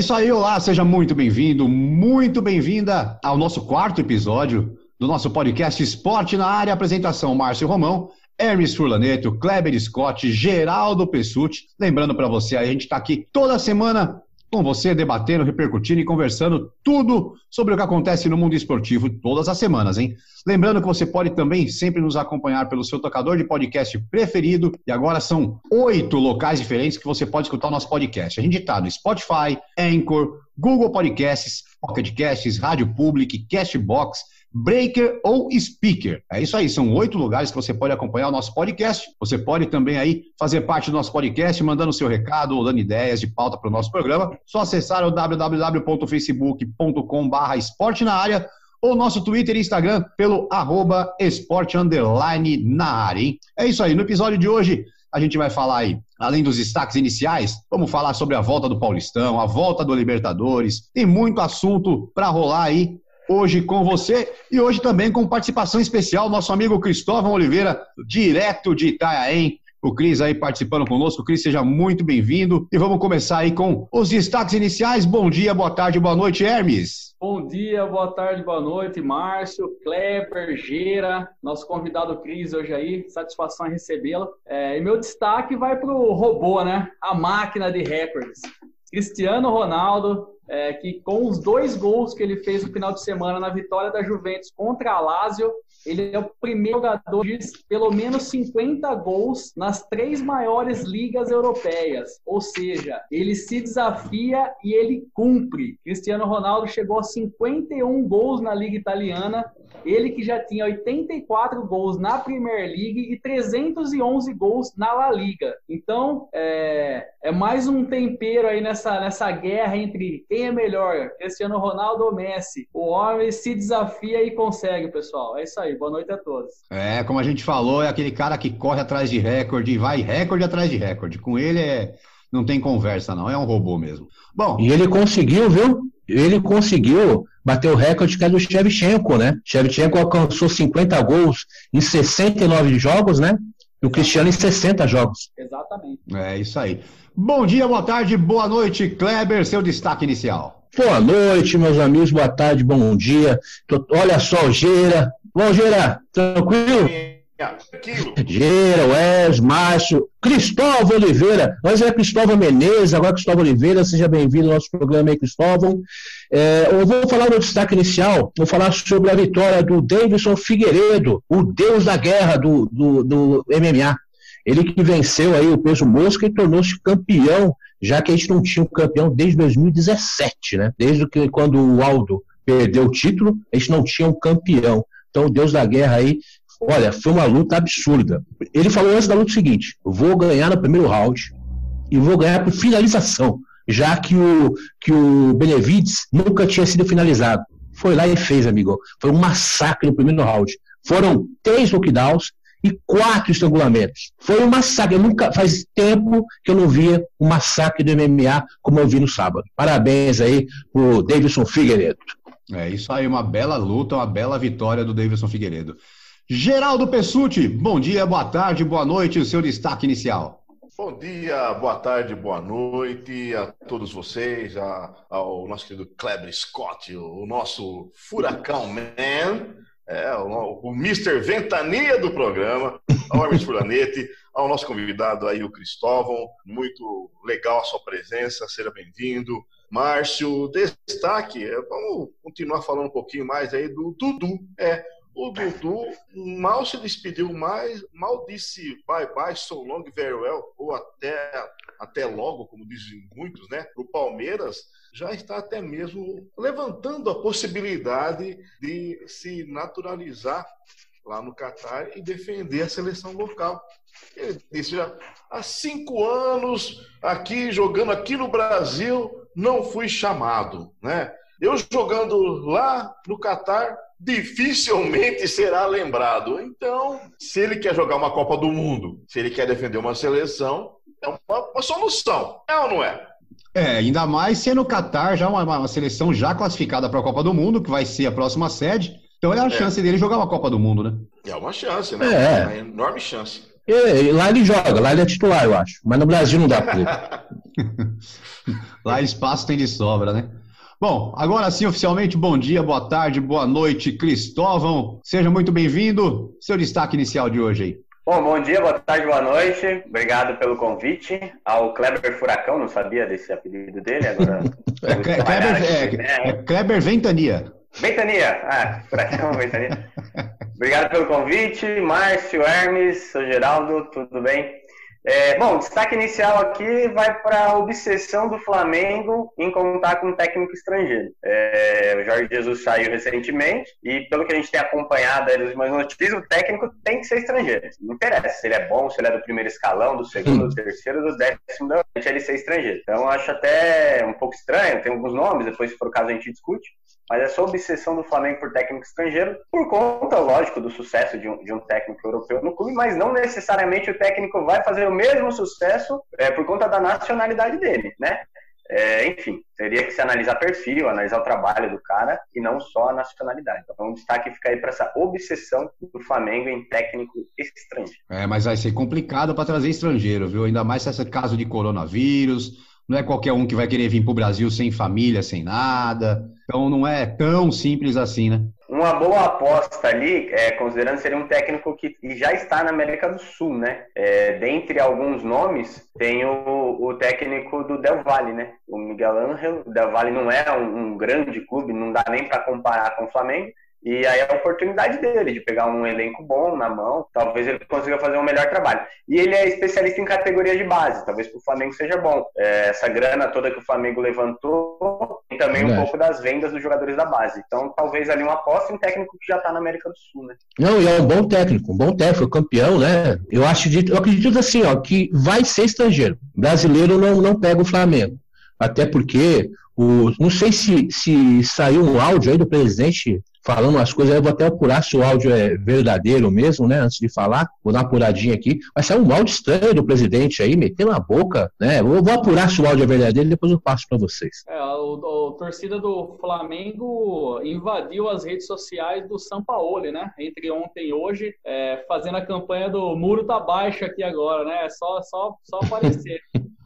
Isso aí, olá, seja muito bem-vindo, muito bem-vinda ao nosso quarto episódio do nosso podcast Esporte na Área. Apresentação: Márcio Romão, Hermes Furlaneto, Kleber Scott, Geraldo Pessuti. Lembrando para você, a gente está aqui toda semana com você, debatendo, repercutindo e conversando tudo sobre o que acontece no mundo esportivo todas as semanas, hein? Lembrando que você pode também sempre nos acompanhar pelo seu tocador de podcast preferido. E agora são oito locais diferentes que você pode escutar o nosso podcast. A gente está no Spotify, Anchor, Google Podcasts, Pocket Casts, Rádio Public, Castbox, Breaker ou Speaker. É isso aí, são oito lugares que você pode acompanhar o nosso podcast. Você pode também aí fazer parte do nosso podcast, mandando seu recado ou dando ideias de pauta para o nosso programa. Só acessar o www.facebook.com/barra esporte na área ou nosso Twitter e Instagram pelo arroba esporte na área. Hein? É isso aí, no episódio de hoje a gente vai falar aí, além dos destaques iniciais, vamos falar sobre a volta do Paulistão, a volta do Libertadores, tem muito assunto para rolar aí hoje com você e hoje também com participação especial, nosso amigo Cristóvão Oliveira, direto de Itanhaém. O Cris aí participando conosco. Cris, seja muito bem-vindo. E vamos começar aí com os destaques iniciais. Bom dia, boa tarde, boa noite, Hermes. Bom dia, boa tarde, boa noite, Márcio, Kleber, Geira, nosso convidado Cris hoje aí. Satisfação em recebê-lo. É, e meu destaque vai para o robô, né? A máquina de recordes. Cristiano Ronaldo é, que com os dois gols que ele fez no final de semana na vitória da Juventus contra a Lazio, ele é o primeiro jogador de pelo menos 50 gols nas três maiores ligas europeias. Ou seja, ele se desafia e ele cumpre. Cristiano Ronaldo chegou a 51 gols na Liga Italiana, ele que já tinha 84 gols na Premier League e 311 gols na La Liga. Então, é, é mais um tempero aí nessa, nessa guerra entre quem é melhor, Cristiano Ronaldo ou Messi. O homem se desafia e consegue, pessoal. É isso aí. Boa noite a todos. É, como a gente falou, é aquele cara que corre atrás de recorde, vai recorde atrás de recorde. Com ele é não tem conversa, não. É um robô mesmo. Bom. E ele conseguiu, viu? Ele conseguiu bater o recorde que é do Shevchenko, né? Shevchenko alcançou 50 gols em 69 jogos, né? E o Cristiano em 60 jogos. Exatamente. É isso aí. Bom dia, boa tarde, boa noite, Kleber, seu destaque inicial. Boa noite, meus amigos, boa tarde, bom dia. Olha só, Geira. Bom, Geira, tranquilo? Geira, Wes, Márcio, Cristóvão Oliveira. Nós é Cristóvão Menezes, agora Cristóvão Oliveira. Seja bem-vindo ao nosso programa aí, Cristóvão. É, eu vou falar no destaque inicial, vou falar sobre a vitória do Davidson Figueiredo, o deus da guerra do, do, do MMA. Ele que venceu aí o peso mosca e tornou-se campeão, já que a gente não tinha um campeão desde 2017, né? Desde que quando o Aldo perdeu o título, a gente não tinha um campeão. Então, o Deus da Guerra aí, olha, foi uma luta absurda. Ele falou antes da luta o seguinte: vou ganhar no primeiro round e vou ganhar por finalização, já que o, que o Benevides nunca tinha sido finalizado. Foi lá e fez, amigo. Foi um massacre no primeiro round. Foram três knockdowns e quatro estrangulamentos. Foi um massacre. Eu nunca faz tempo que eu não via um massacre do MMA como eu vi no sábado. Parabéns aí pro Davidson Figueiredo. É isso aí, uma bela luta, uma bela vitória do Davidson Figueiredo. Geraldo Pessuti, bom dia, boa tarde, boa noite, o seu destaque inicial. Bom dia, boa tarde, boa noite a todos vocês, a, ao nosso querido Kleber Scott, o nosso Furacão Man, é, o, o Mr. Ventania do programa, ao Hermes Furlanete, ao nosso convidado aí, o Cristóvão. Muito legal a sua presença, seja bem-vindo. Márcio, destaque, é, vamos continuar falando um pouquinho mais aí do Dudu. É, o Dudu mal se despediu mais, mal disse bye bye, so long, very well, ou até até logo, como dizem muitos, né? O Palmeiras já está até mesmo levantando a possibilidade de se naturalizar lá no Catar e defender a seleção local. Ele disse já há cinco anos aqui jogando aqui no Brasil não fui chamado, né? Eu jogando lá no Catar dificilmente será lembrado. Então, se ele quer jogar uma Copa do Mundo, se ele quer defender uma seleção, é uma, uma solução, é ou não é? É, ainda mais sendo o Catar já uma, uma seleção já classificada para a Copa do Mundo, que vai ser a próxima sede. Então é a é. chance dele jogar uma Copa do Mundo, né? É uma chance, né? É, é uma enorme chance. E, lá ele joga, lá ele é titular, eu acho. Mas no Brasil não dá pra Lá espaço tem de sobra, né? Bom, agora sim, oficialmente, bom dia, boa tarde, boa noite, Cristóvão. Seja muito bem-vindo. Seu destaque inicial de hoje aí. Bom, bom dia, boa tarde, boa noite. Obrigado pelo convite. Ao Kleber Furacão, não sabia desse apelido dele, agora. é, Kleber, é, é, Kleber Ventania. Ventania, ah, Furacão Ventania. Obrigado pelo convite, Márcio, Hermes, sou Geraldo, tudo bem? É, bom, destaque inicial aqui vai para a obsessão do Flamengo em contar com um técnico estrangeiro. É, o Jorge Jesus saiu recentemente e, pelo que a gente tem acompanhado nas últimas notícias, o técnico tem que ser estrangeiro. Não interessa se ele é bom, se ele é do primeiro escalão, do segundo, do terceiro, do décimo, não, ele ser estrangeiro. Então, acho até um pouco estranho, tem alguns nomes, depois, se for o caso, a gente discute mas essa obsessão do Flamengo por técnico estrangeiro, por conta, lógico, do sucesso de um, de um técnico europeu no clube, mas não necessariamente o técnico vai fazer o mesmo sucesso é, por conta da nacionalidade dele, né? É, enfim, teria que se analisar perfil, analisar o trabalho do cara e não só a nacionalidade. Então, um destaque fica aí para essa obsessão do Flamengo em técnico estrangeiro. É, mas vai ser complicado para trazer estrangeiro, viu? Ainda mais se esse caso de coronavírus não é qualquer um que vai querer vir para o Brasil sem família, sem nada. Então não é tão simples assim, né? Uma boa aposta ali, é, considerando ser um técnico que já está na América do Sul, né? É, dentre alguns nomes, tem o, o, técnico do Del Valle, né? O Miguel Ángel. O Del Valle não é um, um grande clube, não dá nem para comparar com o Flamengo, e aí é a oportunidade dele de pegar um elenco bom na mão, talvez ele consiga fazer um melhor trabalho. E ele é especialista em categoria de base, talvez para o Flamengo seja bom. É, essa grana toda que o Flamengo levantou e também um pouco das vendas dos jogadores da base. Então talvez ali uma aposta em técnico que já está na América do Sul, né? Não, e é um bom técnico, um bom técnico, campeão, né? Eu acho, eu acredito assim, ó, que vai ser estrangeiro. Brasileiro não, não pega o Flamengo. Até porque o, não sei se, se saiu um áudio aí do presidente falando umas coisas, eu vou até apurar se o áudio é verdadeiro mesmo, né? Antes de falar, vou dar uma apuradinha aqui. Vai sair um áudio estranho do presidente aí, metendo a boca, né? Eu vou apurar se o áudio é verdadeiro e depois eu passo para vocês. É, o, torcida do Flamengo invadiu as redes sociais do São Paulo, né? Entre ontem e hoje, é, fazendo a campanha do Muro tá baixo aqui agora, né? É só, só, só aparecer.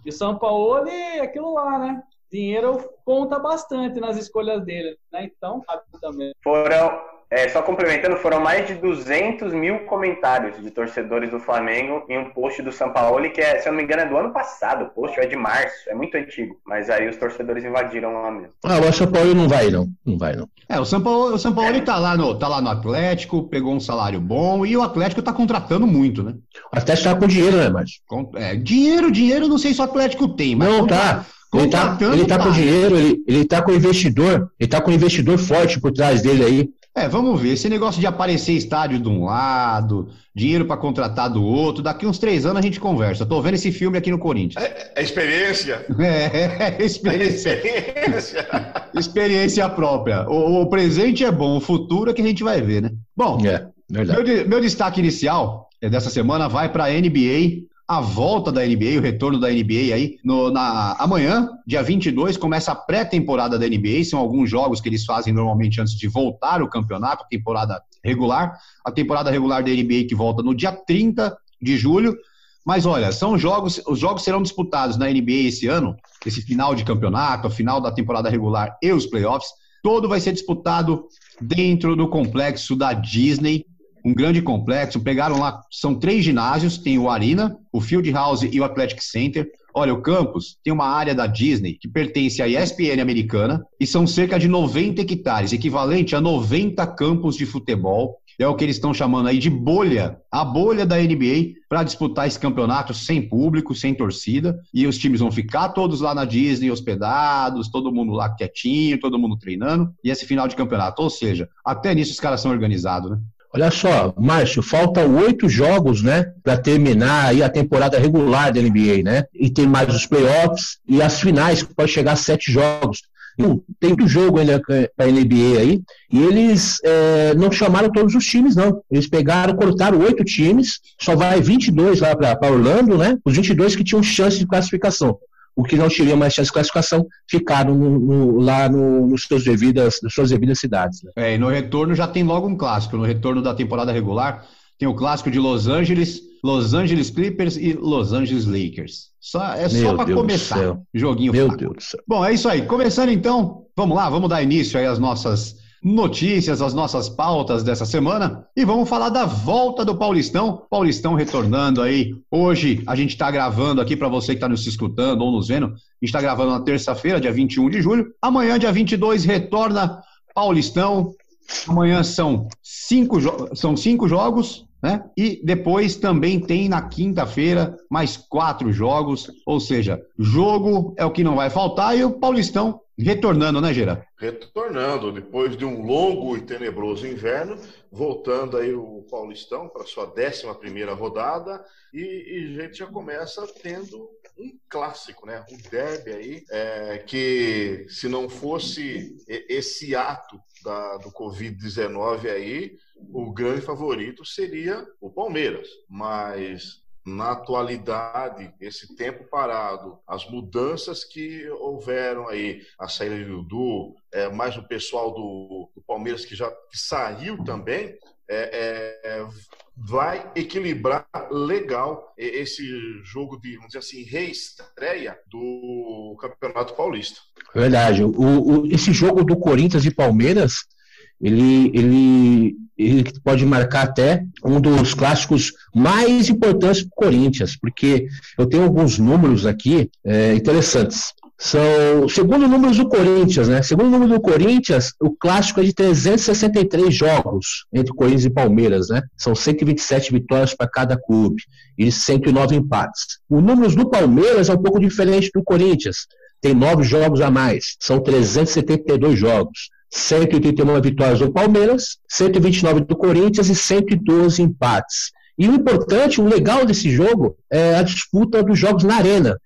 E São Paulo é aquilo lá, né? Dinheiro conta bastante nas escolhas dele, né? Então, rapidamente. Foram, é, só complementando, foram mais de 200 mil comentários de torcedores do Flamengo em um post do São Paulo, que é, se eu não me engano, é do ano passado. O post é de março, é muito antigo. Mas aí os torcedores invadiram lá mesmo. Ah, o São Paulo não vai, não. Não vai, não. É, o São Paulo, o São Paulo é. tá, lá no, tá lá no Atlético, pegou um salário bom e o Atlético tá contratando muito, né? O Atlético tá com dinheiro, né, Márcio? É, dinheiro, dinheiro, não sei se o Atlético tem, mas. Não, tá. Ele tá, ele tá com dinheiro, ele, ele tá com investidor, ele tá com investidor forte por trás dele aí. É, vamos ver. Esse negócio de aparecer estádio de um lado, dinheiro para contratar do outro, daqui uns três anos a gente conversa. Tô vendo esse filme aqui no Corinthians. É, é experiência. É, é experiência. É experiência. experiência própria. O, o, presente é bom, o futuro é que a gente vai ver, né? Bom, é, meu, meu destaque inicial dessa semana vai para a NBA a volta da NBA, o retorno da NBA aí. No, na, amanhã, dia 22, começa a pré-temporada da NBA. São alguns jogos que eles fazem normalmente antes de voltar o campeonato, a temporada regular. A temporada regular da NBA que volta no dia 30 de julho. Mas olha, são jogos, os jogos serão disputados na NBA esse ano, esse final de campeonato, a final da temporada regular e os playoffs. Todo vai ser disputado dentro do complexo da Disney, um grande complexo. Pegaram lá, são três ginásios, tem o Arena, o Field House e o Athletic Center. Olha, o campus tem uma área da Disney que pertence à ESPN americana e são cerca de 90 hectares, equivalente a 90 campos de futebol. é o que eles estão chamando aí de bolha, a bolha da NBA para disputar esse campeonato sem público, sem torcida, e os times vão ficar todos lá na Disney hospedados, todo mundo lá quietinho, todo mundo treinando, e esse final de campeonato, ou seja, até nisso os caras são organizados, né? Olha só, Márcio, faltam oito jogos, né, para terminar aí a temporada regular da NBA, né? E tem mais os playoffs e as finais, que pode chegar a sete jogos. Tem muito jogo ainda para NBA aí, e eles é, não chamaram todos os times, não. Eles pegaram, cortaram oito times, só vai 22 lá para Orlando, né? Os 22 que tinham chance de classificação o que não teria mais chance de classificação ficaram no, no, lá no, nos seus devidas, nas suas devidas cidades. Né? É, e no retorno já tem logo um clássico. No retorno da temporada regular, tem o clássico de Los Angeles, Los Angeles Clippers e Los Angeles Lakers. Só, é só para começar. Joguinho Meu fraco. Deus do céu. Bom, é isso aí. Começando então, vamos lá, vamos dar início aí às nossas notícias, as nossas pautas dessa semana e vamos falar da volta do Paulistão. Paulistão retornando aí. Hoje a gente está gravando aqui para você que está nos escutando ou nos vendo. A gente está gravando na terça-feira, dia 21 de julho. Amanhã, dia 22, retorna Paulistão. Amanhã são cinco, são cinco jogos, né? E depois também tem na quinta-feira mais quatro jogos, ou seja, jogo é o que não vai faltar e o Paulistão Retornando, né, Gera? Retornando, depois de um longo e tenebroso inverno, voltando aí o Paulistão para sua 11 primeira rodada e, e, a gente já começa tendo um clássico, né? Um derby aí, é, que se não fosse esse ato da, do Covid-19 aí, o grande favorito seria o Palmeiras. Mas na atualidade, esse tempo parado, as mudanças que houveram aí, a saída de Dudu, é, mais o pessoal do, do Palmeiras que já que saiu também, é, é, vai equilibrar legal esse jogo de, vamos dizer assim, reestreia do Campeonato Paulista. Verdade. O, o, esse jogo do Corinthians e Palmeiras ele, ele, ele pode marcar até um dos clássicos mais importantes para o Corinthians, porque eu tenho alguns números aqui é, interessantes. São, segundo números do Corinthians, né? Segundo número do Corinthians, o clássico é de 363 jogos entre Corinthians e Palmeiras, né? São 127 vitórias para cada clube e 109 empates. O número do Palmeiras é um pouco diferente do Corinthians. Tem nove jogos a mais, são 372 jogos. 181 vitórias do Palmeiras, 129 do Corinthians e 112 empates. E o importante, o legal desse jogo é a disputa dos jogos na Arena.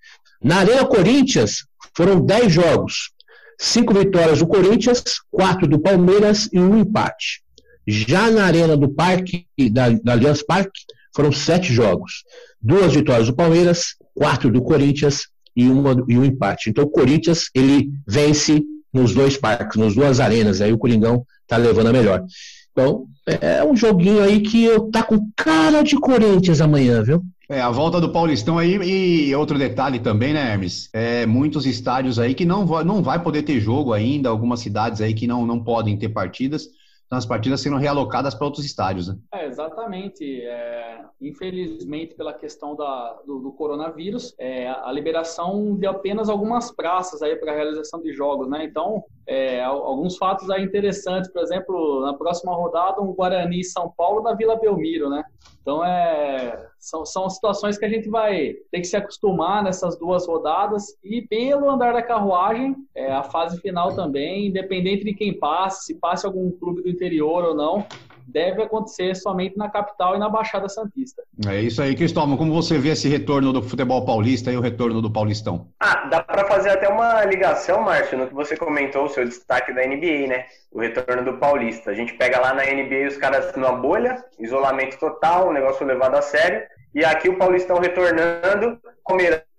Na Arena Corinthians foram 10 jogos, 5 vitórias do Corinthians, 4 do Palmeiras e um empate. Já na Arena do Parque, da, da Allianz Parque, foram 7 jogos, 2 vitórias do Palmeiras, 4 do Corinthians e, uma, e um empate. Então o Corinthians ele vence nos dois parques, nas duas arenas. Aí o Coringão tá levando a melhor. Então, é um joguinho aí que eu tá com cara de Corinthians amanhã, viu? É, a volta do Paulistão aí, e outro detalhe também, né, Hermes? É, muitos estádios aí que não vai, não vai poder ter jogo ainda, algumas cidades aí que não, não podem ter partidas, as partidas sendo realocadas para outros estádios, né? É, exatamente. É, infelizmente, pela questão da, do, do coronavírus, é, a liberação de apenas algumas praças aí para realização de jogos, né? Então, é, alguns fatos aí interessantes, por exemplo, na próxima rodada, um Guarani São Paulo da Vila Belmiro, né? Então, é, são, são situações que a gente vai ter que se acostumar nessas duas rodadas e pelo andar da carruagem, é, a fase final também, independente de quem passe, se passe algum clube do interior ou não, deve acontecer somente na capital e na Baixada Santista. É isso aí, Cristóvão. Como você vê esse retorno do futebol paulista e o retorno do Paulistão? Ah, dá para fazer até uma ligação, Márcio, no que você comentou, o seu destaque da NBA, né? O retorno do Paulista. A gente pega lá na NBA os caras numa bolha, isolamento total, o negócio levado a sério. E aqui o Paulistão retornando,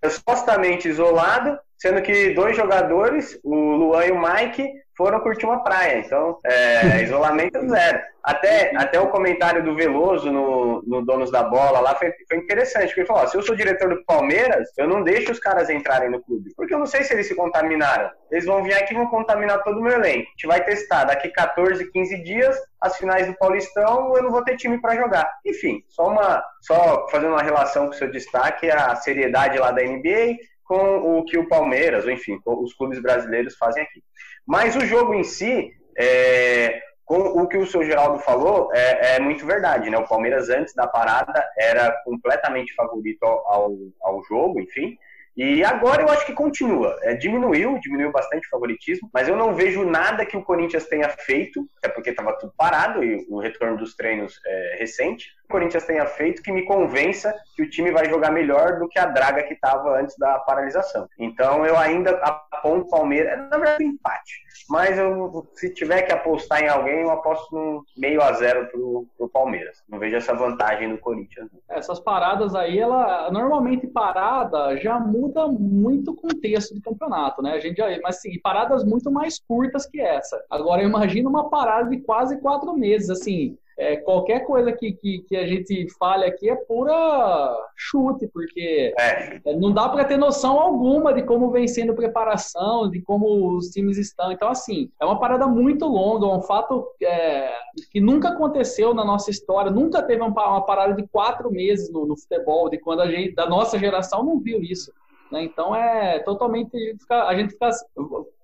supostamente isolado, sendo que dois jogadores, o Luan e o Mike, foram curtir uma praia. Então, é, isolamento zero. Até, até o comentário do Veloso no, no Donos da Bola lá foi, foi interessante, porque ele falou: ó, se eu sou diretor do Palmeiras, eu não deixo os caras entrarem no clube, porque eu não sei se eles se contaminaram. Eles vão vir aqui e vão contaminar todo o meu elenco. A gente vai testar daqui 14, 15 dias, as finais do Paulistão, eu não vou ter time para jogar. Enfim, só uma só fazendo uma relação com o seu destaque, a seriedade lá da NBA com o que o Palmeiras, ou enfim, os clubes brasileiros fazem aqui. Mas o jogo em si, é, com o que o seu Geraldo falou, é, é, muito verdade, né? O Palmeiras, antes da parada, era completamente favorito ao, ao jogo, enfim. E agora eu acho que continua. É, diminuiu, diminuiu bastante o favoritismo, mas eu não vejo nada que o Corinthians tenha feito, até porque estava tudo parado e o retorno dos treinos é recente. Corinthians tenha feito que me convença que o time vai jogar melhor do que a draga que estava antes da paralisação. Então eu ainda aponto o Palmeiras, na verdade, empate. Mas eu, se tiver que apostar em alguém, eu aposto no meio a zero pro, pro Palmeiras. Não vejo essa vantagem do Corinthians. Essas paradas aí, ela normalmente parada já muda muito o contexto do campeonato, né? A gente já, mas assim, paradas muito mais curtas que essa. Agora imagina uma parada de quase quatro meses, assim. É, qualquer coisa que, que, que, a gente fale aqui é pura chute, porque é. é não dá para ter noção alguma de como vem sendo preparação, de como os times estão. Então, assim, é uma parada muito longa, um fato é, que nunca aconteceu na nossa história, nunca teve uma, parada de quatro meses no, no futebol, de quando a gente, da nossa geração, não viu isso. Né? Então é totalmente a gente fica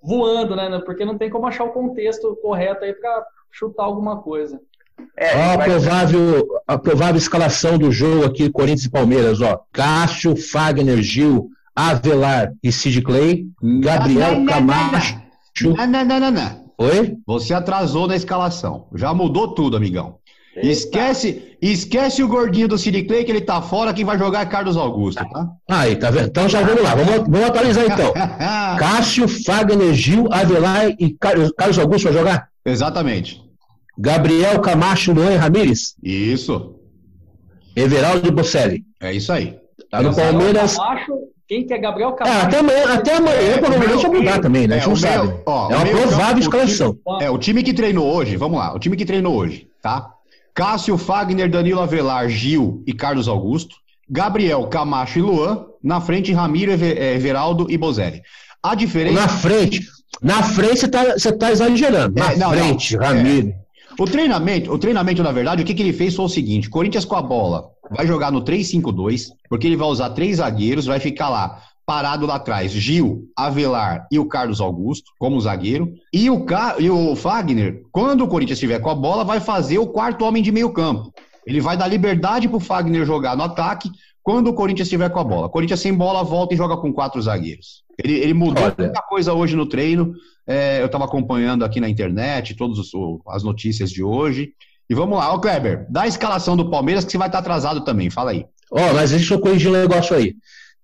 voando, né? Porque não tem como achar o contexto correto aí para chutar alguma coisa. É, ó, a, provável, a provável escalação do jogo aqui, Corinthians e Palmeiras, ó. Cássio, Fagner, Gil, Avelar e Sid Clay, Gabriel não, não, Camacho. Não, não, não, não, não. Oi? Você atrasou na escalação. Já mudou tudo, amigão. Esquece, esquece o gordinho do City Clay que ele tá fora, quem vai jogar é Carlos Augusto, tá? Aí, tá vendo? Então já vamos lá, vamos, vamos atualizar então. Cássio, Fagner, Gil, Avelar e Carlos Augusto vai jogar? Exatamente. Gabriel Camacho, Luan Ramires? Isso. Everaldo Bocelli? É isso aí. Tá no Palmeiras. Camacho, quem que é Gabriel é, Camacho? É, até amanhã, até amanhã é, provavelmente vai mudar também, né? É, não sabe. Ó, é uma provável escalação. é, o time que treinou hoje, vamos lá, o time que treinou hoje, tá? Cássio, Fagner, Danilo Avelar, Gil e Carlos Augusto. Gabriel, Camacho e Luan. Na frente, Ramiro, é, Everaldo e Bozelli. A diferença. Na frente. Na frente você está tá exagerando. Na é, não, frente, não, Ramiro. É. O treinamento, o treinamento, na verdade, o que, que ele fez foi o seguinte: Corinthians com a bola vai jogar no 3-5-2, porque ele vai usar três zagueiros, vai ficar lá parado lá atrás, Gil, Avelar e o Carlos Augusto, como zagueiro. E o, Ca... e o Fagner, quando o Corinthians estiver com a bola, vai fazer o quarto homem de meio campo. Ele vai dar liberdade para o Fagner jogar no ataque quando o Corinthians estiver com a bola. O Corinthians sem bola volta e joga com quatro zagueiros. Ele, ele mudou Olha. muita coisa hoje no treino. É, eu estava acompanhando aqui na internet todas as notícias de hoje. E vamos lá, ô Kleber, dá a escalação do Palmeiras que você vai estar atrasado também. Fala aí. Ó, oh, mas deixa eu corrigir um negócio aí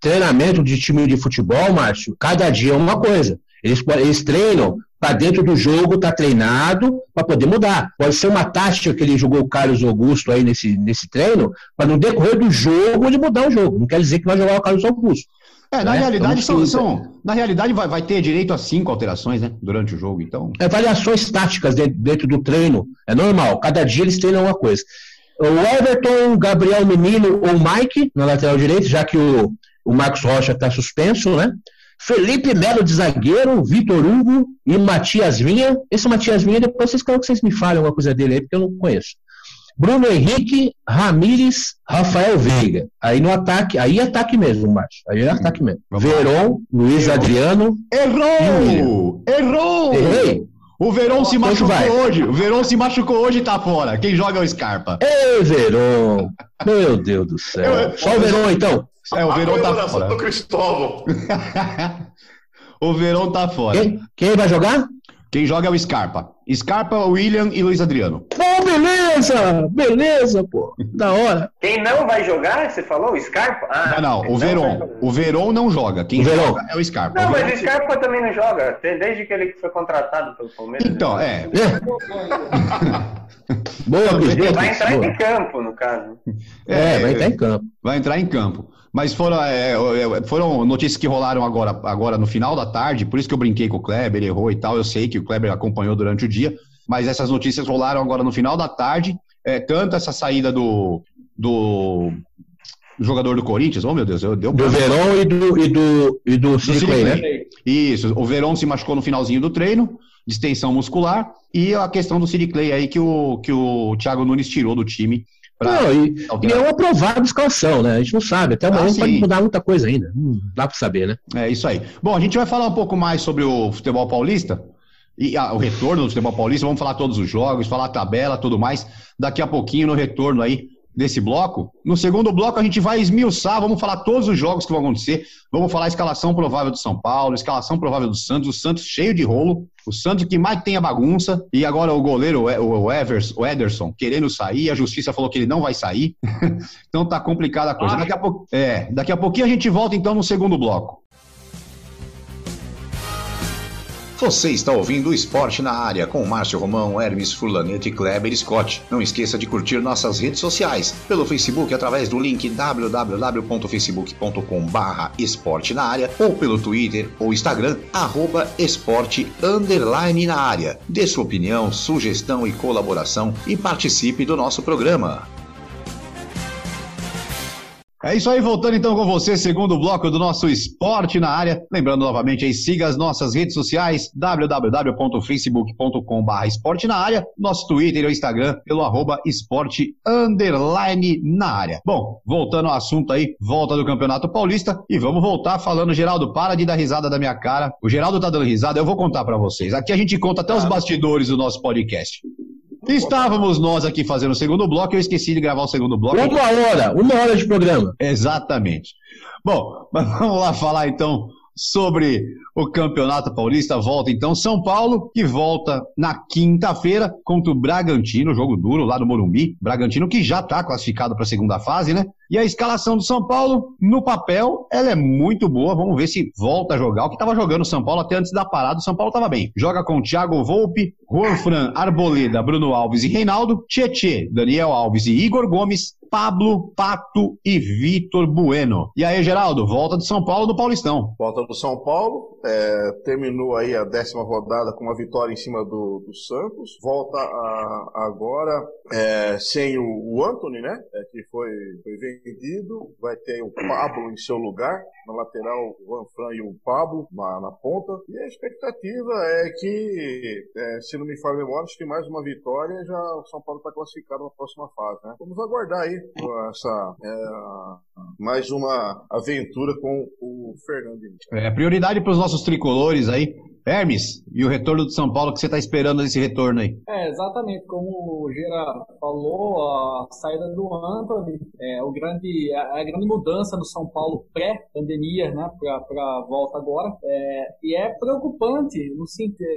treinamento de time de futebol, Márcio, cada dia é uma coisa. Eles, eles treinam para dentro do jogo, tá treinado para poder mudar. Pode ser uma tática que ele jogou o Carlos Augusto aí nesse, nesse treino, para no decorrer do jogo ele mudar o jogo. Não quer dizer que vai jogar o Carlos Augusto. É, na né? realidade, então, são, são, na realidade vai, vai ter direito a cinco alterações, né? Durante o jogo, então. É variações táticas dentro, dentro do treino. É normal. Cada dia eles treinam uma coisa. O Everton, Gabriel Menino ou Mike na lateral direita, já que o, o Marcos Rocha está suspenso, né? Felipe Melo de zagueiro, Vitor Hugo e Matias Vinha. Esse Matias Vinha, depois vocês querem que vocês me falem alguma coisa dele aí, porque eu não conheço. Bruno Henrique, Ramires, Rafael Veiga. Aí no ataque, aí é ataque mesmo, Márcio. Aí é ataque mesmo. Veron, Luiz Errou. Adriano. Errou! Errou! Errei. O Verón se machucou hoje. O Verón se machucou hoje e tá fora. Quem joga é o Scarpa. Ei, Verón. Meu Deus do céu. Eu, Só o Verón, então. É, o Verón tá fora. do Cristóvão. o Verón tá fora. Quem, quem vai jogar? Quem joga é o Scarpa. Scarpa, William e Luiz Adriano. Pô, beleza! Beleza, pô. Da hora. Quem não vai jogar, você falou? O Scarpa? Ah, não, não, o Veron. O Veron não joga. Quem joga é o Scarpa. Não, o mas o Scarpa também não joga. Desde que ele foi contratado pelo Palmeiras. Então, é. Boa, Ele vai entrar boa. em campo, no caso. É, vai entrar em campo. Vai entrar em campo. Mas foram, é, é, foram notícias que rolaram agora, agora no final da tarde, por isso que eu brinquei com o Kleber, errou e tal. Eu sei que o Kleber acompanhou durante o dia, mas essas notícias rolaram agora no final da tarde. É, tanto essa saída do, do jogador do Corinthians, oh meu Deus, eu deu Do Verón e do, e do, e do, do Clay, né? Isso, o Verón se machucou no finalzinho do treino, distensão muscular, e a questão do Cid Clay aí que o, que o Thiago Nunes tirou do time não, e, e, é uma provável escalação, né? A gente não sabe. Até amanhã ah, pode mudar muita coisa ainda. Não dá para saber, né? É isso aí. Bom, a gente vai falar um pouco mais sobre o futebol paulista. e ah, o retorno do futebol paulista, vamos falar todos os jogos, falar a tabela, tudo mais, daqui a pouquinho no retorno aí desse bloco. No segundo bloco, a gente vai esmiuçar, vamos falar todos os jogos que vão acontecer. Vamos falar a escalação provável do São Paulo, escalação provável do Santos, o Santos cheio de rolo, o Santos que mais tem a bagunça, e agora o goleiro, o, Evers, o Ederson, querendo sair, a justiça falou que ele não vai sair. então tá complicada a coisa. Daqui a, é, daqui a pouquinho a gente volta então no segundo bloco. Você está ouvindo o Esporte na Área com Márcio Romão, Hermes Furlanete e Kleber Scott. Não esqueça de curtir nossas redes sociais pelo Facebook através do link www.facebook.com barra esporte na área ou pelo Twitter ou Instagram arroba esporte underline na área. Dê sua opinião, sugestão e colaboração e participe do nosso programa. É isso aí, voltando então com você, segundo bloco do nosso Esporte na Área. Lembrando novamente aí, siga as nossas redes sociais, www.facebook.com.br esporte na área, nosso Twitter e Instagram pelo arroba esporte underline na área. Bom, voltando ao assunto aí, volta do Campeonato Paulista e vamos voltar falando, Geraldo, para de dar risada da minha cara. O Geraldo tá dando risada, eu vou contar para vocês. Aqui a gente conta até os bastidores do nosso podcast. Estávamos nós aqui fazendo o segundo bloco, eu esqueci de gravar o segundo bloco. Uma hora, uma hora de programa. Exatamente. Bom, vamos lá falar então sobre o Campeonato Paulista. Volta então São Paulo, que volta na quinta-feira contra o Bragantino, jogo duro lá no Morumbi. Bragantino que já está classificado para a segunda fase, né? E a escalação do São Paulo, no papel, ela é muito boa. Vamos ver se volta a jogar. O que estava jogando o São Paulo até antes da parada, o São Paulo estava bem. Joga com Thiago Volpe, Juan Arboleda, Bruno Alves e Reinaldo, Tietê, Daniel Alves e Igor Gomes, Pablo, Pato e Vitor Bueno. E aí, Geraldo, volta do São Paulo do Paulistão. Volta do São Paulo, é, terminou aí a décima rodada com uma vitória em cima do, do Santos. Volta a, agora é, sem o, o Anthony, né? É, que foi, foi vendido. Vai ter o Pablo em seu lugar. Na lateral, o Van Fran e o Pablo na, na ponta. E a expectativa é que, é, se não me falha memória, acho que mais uma vitória já o São Paulo está classificado na próxima fase, né? Vamos aguardar aí essa é, mais uma aventura com o Fernando. É, prioridade para os nossos tricolores aí. Hermes, e o retorno do São Paulo, que você está esperando desse retorno aí? É, exatamente, como o Gera falou, a saída do Anthony, é, o grande, a, a grande mudança no São Paulo pré-pandemia, né, para a volta agora, é, e é preocupante, no,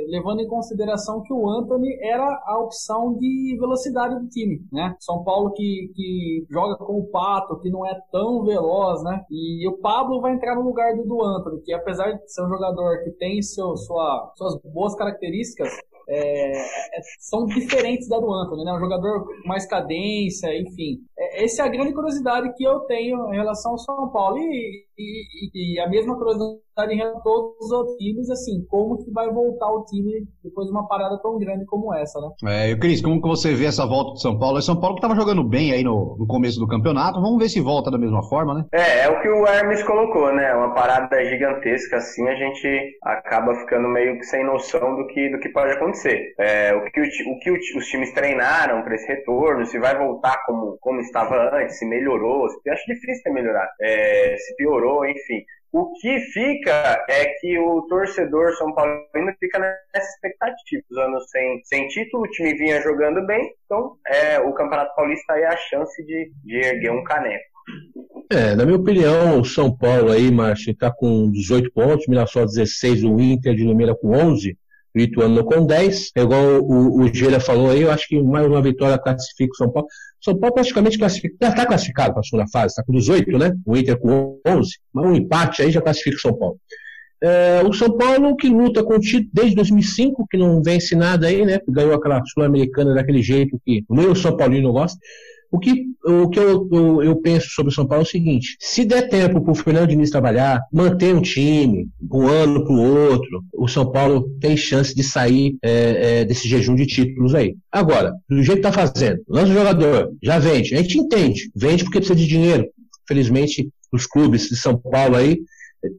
levando em consideração que o Anthony era a opção de velocidade do time, né? São Paulo que, que joga com o Pato, que não é tão veloz, né? E o Pablo vai entrar no lugar do, do que apesar de ser um jogador que tem seu, sua, suas boas características, é, é, são diferentes da do Anthony, né? Um jogador mais cadência, enfim. É, essa é a grande curiosidade que eu tenho em relação ao São Paulo. E, e, e a mesma curiosidade em relação a todos os outros times, assim, como que vai voltar o time depois de uma parada tão grande como essa, né? É, e Cris, como que você vê essa volta do São Paulo? É São Paulo que estava jogando bem aí no, no, começo do campeonato, vamos ver se volta da mesma forma, né? É, é o que o Hermes colocou, né? Uma parada gigantesca, assim, a gente acaba ficando meio que sem noção do que, do que pode acontecer. É, o que, o, o que os times treinaram para esse retorno, se vai voltar como, como estava antes, se melhorou, se, acho difícil ter melhorar, é, se piorou, enfim. O que fica é que o torcedor São Paulino fica nessa expectativa. Os anos sem, sem título, o time vinha jogando bem, então é, o Campeonato Paulista aí é a chance de, de erguer um caneco. É, na minha opinião, o São Paulo aí, Márcio, está com 18 pontos, Mirassol 16, o Inter de Limeira com 11, o Ituano com 10. É igual o, o falou aí, eu acho que mais uma vitória classifica o São Paulo. São Paulo praticamente classifica, já está classificado para a segunda fase, está com 18, né? O Inter com 11, mas um empate aí já classifica o São Paulo. É, o São Paulo que luta com o título desde 2005, que não vence nada aí, né? Ganhou aquela Sul-Americana daquele jeito que nem o São Paulino gosta. O que, o que eu, eu, eu, penso sobre o São Paulo é o seguinte: se der tempo para o Fernando Diniz trabalhar, manter um time, um ano para o outro, o São Paulo tem chance de sair é, é, desse jejum de títulos aí. Agora, do jeito que está fazendo, lança o jogador, já vende. A gente entende, vende porque precisa de dinheiro. Felizmente, os clubes de São Paulo aí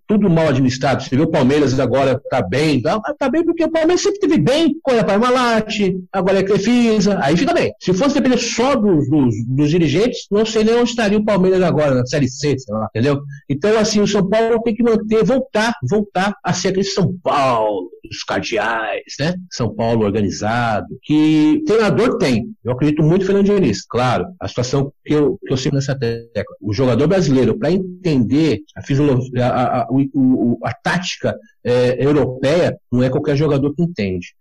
tudo mal administrado. Você viu o Palmeiras agora tá bem, tá, tá bem porque o Palmeiras sempre teve bem, quando é Parmalat, agora é Crefisa, aí fica bem. Se fosse depender só dos, dos, dos, dirigentes, não sei nem onde estaria o Palmeiras agora, na Série C, sei lá, entendeu? Então, assim, o São Paulo tem que manter, voltar, voltar a ser aquele São Paulo os cardeais, né? São Paulo organizado, que treinador tem. Eu acredito muito Fernando Diniz, claro. A situação que eu, que eu sigo nessa tecla. O jogador brasileiro, para entender a fisiologia, a, a, a, a tática é, europeia, não é qualquer jogador que entende.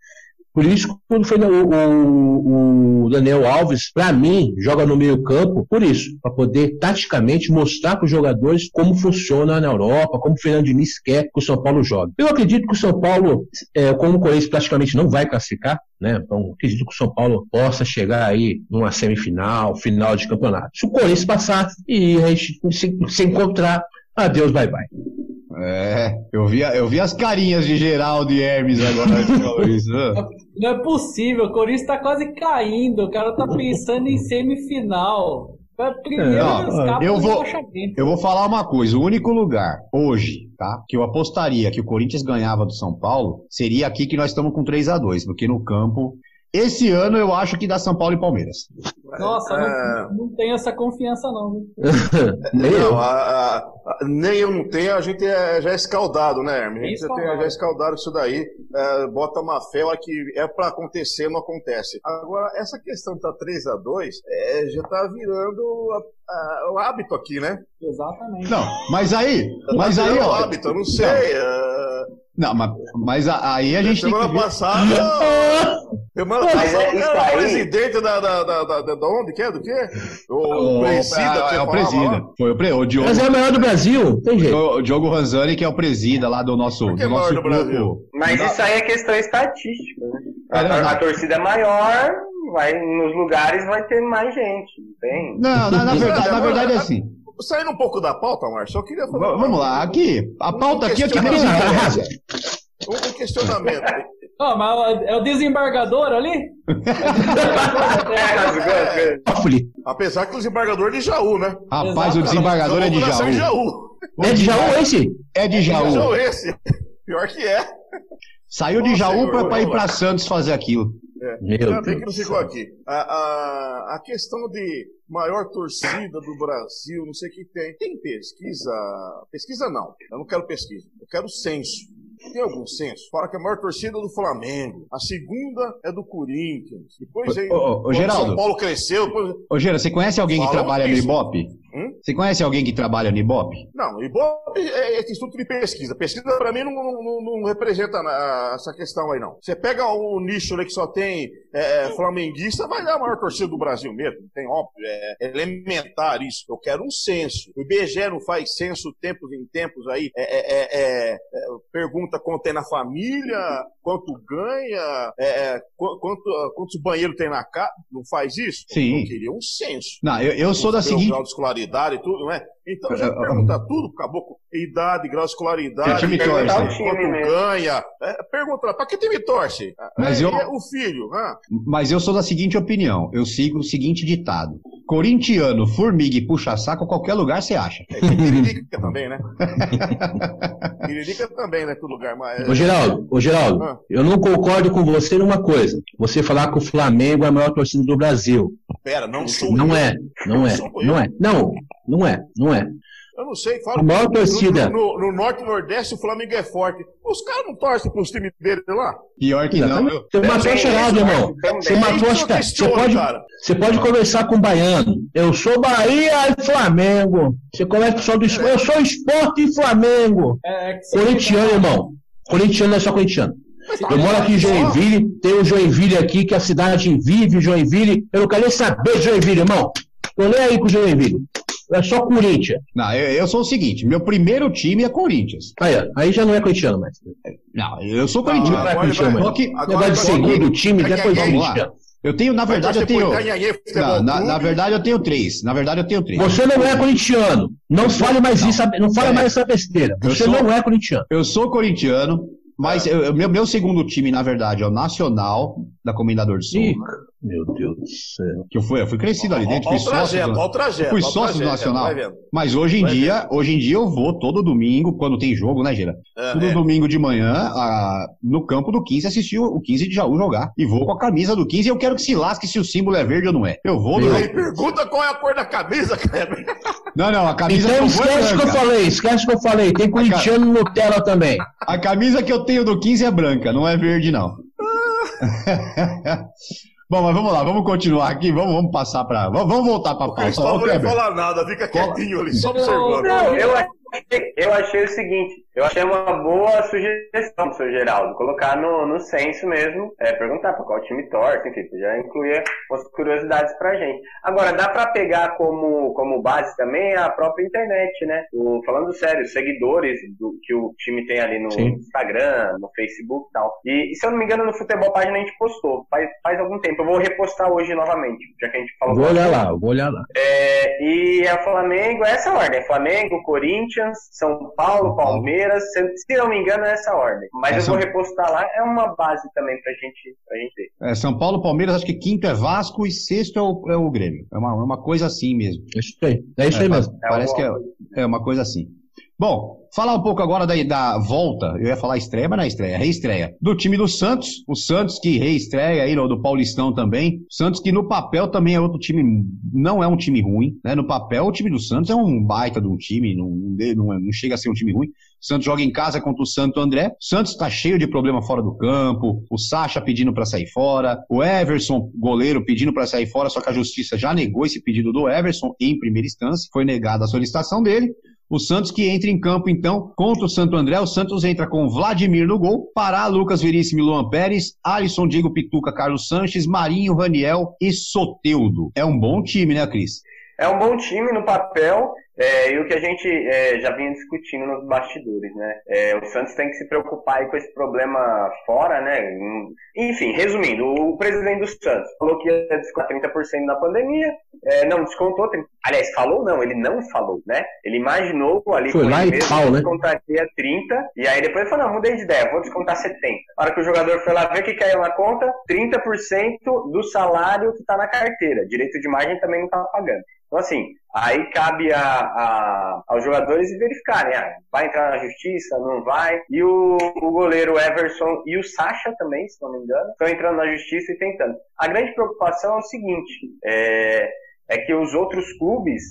Por isso, quando foi o, o, Daniel Alves, para mim, joga no meio-campo, por isso, para poder taticamente mostrar para os jogadores como funciona na Europa, como o Fernando Diniz quer que o São Paulo jogue. Eu acredito que o São Paulo, é, como o Corinthians praticamente não vai classificar, né? Então, acredito que o São Paulo possa chegar aí numa semifinal, final de campeonato. Se o Corinthians passar e a gente se, se encontrar, adeus, bye bye. É, eu vi, eu vi as carinhas de Geraldo e Hermes agora isso. Não é possível, o Corinthians tá quase caindo, o cara tá pensando em semifinal. Primeiro não, eu vou, eu vou falar uma coisa, o único lugar hoje, tá, que eu apostaria que o Corinthians ganhava do São Paulo seria aqui que nós estamos com 3 a 2 porque no campo esse ano eu acho que dá São Paulo e Palmeiras. Nossa, é... não, não tenho essa confiança não. nem eu. A, a, a, nem eu não tenho, a gente é, já é escaldado, né, Hermes? A gente já, tem, já é escaldado isso daí. É, bota uma fé que é para acontecer, não acontece. Agora, essa questão tá 3 a 2 é, já tá virando o hábito aqui, né? Exatamente. Não, mas aí, mas aí, ó. hábito, eu não sei. É, não, mas, mas aí a gente semana tem que. Passada, semana passada, o cara aí... presidente da, da, da, da, da onde que é? Do quê? O, o presida. É, é o presida. Foi o, pre, o Diogo. Mas é o maior do Brasil, tem jeito. O Diogo Ranzani, que é o presida lá do nosso. Do nosso maior do Brasil? Mas isso aí é questão estatística, né? A, a, a torcida é maior, vai, nos lugares vai ter mais gente, tem? Não, na, na verdade, na verdade é assim. Saindo um pouco da pauta, Márcio, eu queria falar. Vamos lá, aqui. A pauta um aqui é que menos interessa. Um questionamento. Oh, mas é o desembargador ali? Apesar que o desembargador é de Jaú, né? Rapaz, o desembargador é de Jaú. Jaú. É de Jaú esse? É de Jaú. É de Jaú esse. Pior que é. Saiu de Jaú para ir para Santos fazer aquilo. É. Ainda bem que não ficou aqui. A, a, a questão de maior torcida do Brasil, não sei o que tem. Tem pesquisa. Pesquisa não. Eu não quero pesquisa. Eu quero censo. Tem algum senso? Fala que a maior torcida é do Flamengo. A segunda é do Corinthians. Depois aí. Ô, ô, Geraldo. São Paulo cresceu. Depois... Ô, Geraldo, você conhece alguém que trabalha no Ibope? Hum? Você conhece alguém que trabalha no Ibope? Não, Ibope é, é instituto de pesquisa. Pesquisa para mim não, não, não, representa essa questão aí, não. Você pega um nicho ali que só tem é, flamenguista, vai dar a maior torcida do Brasil mesmo. Tem óbvio, é, é elementar isso. Eu quero um censo. O IBGE não faz censo tempos em tempos aí. É, é, é, é pergunta quanto tem na família, quanto ganha, quanto, quantos banheiros tem na casa. Não faz isso? Sim. Eu queria um censo. Não, eu, eu sou da seguinte idade e tudo, não é? Então já pergunta tudo pro caboclo. Idade, grau de escolaridade, time torce, quanto time ganha. É, pergunta lá, pra que time torce? Mas é, eu, é o filho. Ah. Mas eu sou da seguinte opinião. Eu sigo o seguinte ditado. Corintiano, formiga e puxa-saco, qualquer lugar você acha. É, Tiririca também, né? Tiririca também, né? Todo lugar. Mas... Ô, Geraldo, ô, Geraldo ah. eu não concordo com você numa coisa. Você falar que o Flamengo é a maior torcida do Brasil. Pera, não sou Não eu. é, não é, não é. Não, não é, não é. Eu não sei, fala. A maior torcida. No, no, no, Norte e Nordeste o Flamengo é forte. Os caras não torcem para os times dele lá? Pior que não. Você matou a cheirada, irmão. Você matou a cheirada. Você pode, você pode conversar com o baiano. Eu sou Bahia e Flamengo. Você conversa com o pessoal do esporte. Eu sou esporte e Flamengo. É, é Corintiano, irmão. Corintiano não é só corintiano. Eu moro aqui em Joinville, tem o Joinville aqui, que a cidade vive Joinville. Eu não quero nem saber de Joinville, irmão. Tô nem aí com o Joinville. É só Corinthians. Não, eu, eu, sou o seguinte: meu primeiro time é Corinthians. Aí, aí já não é corintiano mais. Não, eu sou corintiano. Não, não é corintiano mais. Agora, agora de segundo time já é corintiano. Eu tenho, na verdade, eu tenho. Não, na, na, verdade, eu tenho três. Na verdade, eu tenho três. Você não é corintiano. Não fale mais isso, não fale é. mais essa besteira. Você sou, não é corintiano. Eu sou corintiano, mas eu, meu, meu segundo time, na verdade, é o Nacional da Comendador do Sul. Meu Deus do céu. Que eu fui, eu fui crescido ali dentro, fui sócio. Do, trajeto, fui sócio do Nacional. Mas hoje em dia, vendo. hoje em dia eu vou todo domingo, quando tem jogo, né, Gira? É, todo é. domingo de manhã, a, no campo do 15, assistir o 15 de Jaú jogar. E vou com a camisa do 15 e eu quero que se lasque se o símbolo é verde ou não é. Eu vou. E aí, pergunta qual é a cor da camisa, Kleber. Não, não, a camisa Então que eu vou é esquece o que eu branca. falei, esquece o que eu falei. Tem corintiano no tela também. A camisa que eu tenho do 15 é branca, não é verde, não. Bom, mas vamos lá, vamos continuar aqui, vamos, vamos passar para. Vamos, vamos voltar para a O pauta. Cristóvão Ô, não Kleber, fala nada, fica quietinho ali, só observando. Não, eu eu achei o seguinte, eu achei uma boa sugestão, seu Geraldo, colocar no, no censo mesmo, é, perguntar para qual time torce, enfim, já incluir umas curiosidades pra gente. Agora, dá para pegar como, como base também a própria internet, né? O, falando sério, os seguidores do, que o time tem ali no Sim. Instagram, no Facebook e tal. E, e se eu não me engano, no Futebol Página a gente postou, faz, faz algum tempo. Eu vou repostar hoje novamente, já que a gente falou Vou olhar lá, vou olhar lá. É, e é o Flamengo, é essa ordem. É Flamengo, Corinthians, São Paulo, Palmeiras. Se, se não me engano, é essa ordem. Mas É, eu São- vou repostar lá. É uma base também pra gente, pra gente ver. é, São Paulo, Palmeiras, acho que quinto é Vasco e sexto é o, é o Grêmio. É uma, é uma coisa assim mesmo. É isso aí, é isso aí É, mesmo. É Parece uma- que é, é uma coisa assim. Bom, falar um pouco agora da, da volta, eu ia falar estreia, mas não é estreia, é reestreia, do time do Santos, o Santos que reestreia aí, no, do Paulistão também, Santos que no papel também é outro time, não é um time ruim, né, no papel o time do Santos é um baita de um time, não, não, não chega a ser um time ruim, Santos joga em casa contra o Santo André, Santos tá cheio de problema fora do campo, o Sacha pedindo pra sair fora, o Everson, goleiro, pedindo pra sair fora, só que a justiça já negou esse pedido do Everson em primeira instância, foi negada a solicitação dele, o Santos que entra em campo, então, contra o Santo André. O Santos entra com Vladimir no gol, Pará, Lucas Veríssimo e Luan Pérez, Alisson, Diego Pituca, Carlos Sanches, Marinho, Raniel e Soteudo. É um bom time, né, Cris? É um bom time no papel. É, e o que a gente é, já vinha discutindo nos bastidores, né? É, o Santos tem que se preocupar com esse problema fora, né? Enfim, resumindo, o presidente do Santos falou que ia descontar 30% na pandemia, é, não descontou. 30. Aliás, falou não, ele não falou, né? Ele imaginou ali Foi lá ele e mesmo, pau, né? descontaria 30, e aí depois ele falou, não, mudei de ideia, vou descontar 70. Na hora que o jogador foi lá ver o que caiu na conta, 30% do salário que está na carteira. Direito de imagem também não estava pagando. Então, assim, aí cabe a, a- aos jogadores verificarem, ah, vai entrar na justiça, não vai. E o, o goleiro Everson e o Sacha também, se não me engano, estão entrando na justiça e tentando. A grande preocupação é o seguinte, é, é que os outros clubes,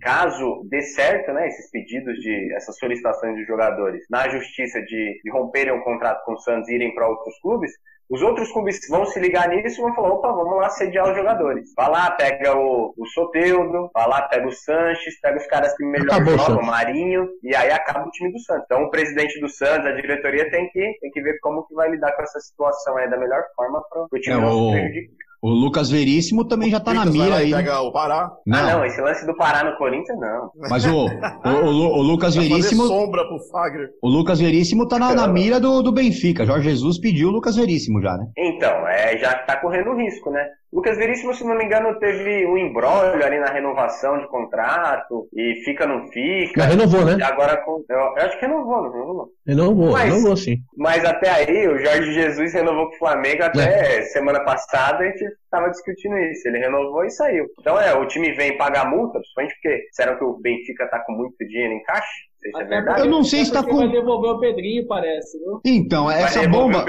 caso dê certo, né, esses pedidos de, essas solicitações dos jogadores na justiça de, de romperem o contrato com o Santos e irem para outros clubes, os outros clubes vão se ligar nisso e vão falar, opa, vamos lá sediar os jogadores. Vai lá, pega o, o Soteudo, vai lá, pega o Sanches, pega os caras que melhor Acabou o jogam, o. Marinho, e aí acaba o time do Santos. Então o presidente do Santos, a diretoria tem que, tem que ver como que vai lidar com essa situação aí da melhor forma para o time É, não o- se prejudicar. O Lucas Veríssimo também já tá na mira lá aí. Pega o Pará, Ah, Não, não, esse lance do Pará no Corinthians, não. mas o, o, o o Lucas vai Veríssimo, sombra pro Fagner. o Lucas Veríssimo tá na, na mira do, do Benfica. Jorge Jesus pediu o Lucas Veríssimo já, né? Então, é, já tá correndo risco, né? Lucas Veríssimo, se não me engano, teve um embrólio ali na renovação de contrato e fica, não fica. Já renovou, né? Agora, eu, acho que renovou, não renovou. Renovou, Mas- renovou sim. Mas até aí, o Jorge Jesus renovou com o Flamengo até É. semana passada, a gente tava discutindo isso. Ele renovou e saiu. Então, é, o time vem pagar multa, principalmente porque será que o Benfica tá com muito dinheiro em caixa? Não sei se é verdade. Eu não sei se tá com- vai devolver o Pedrinho, parece, viu? Então, essa bomba,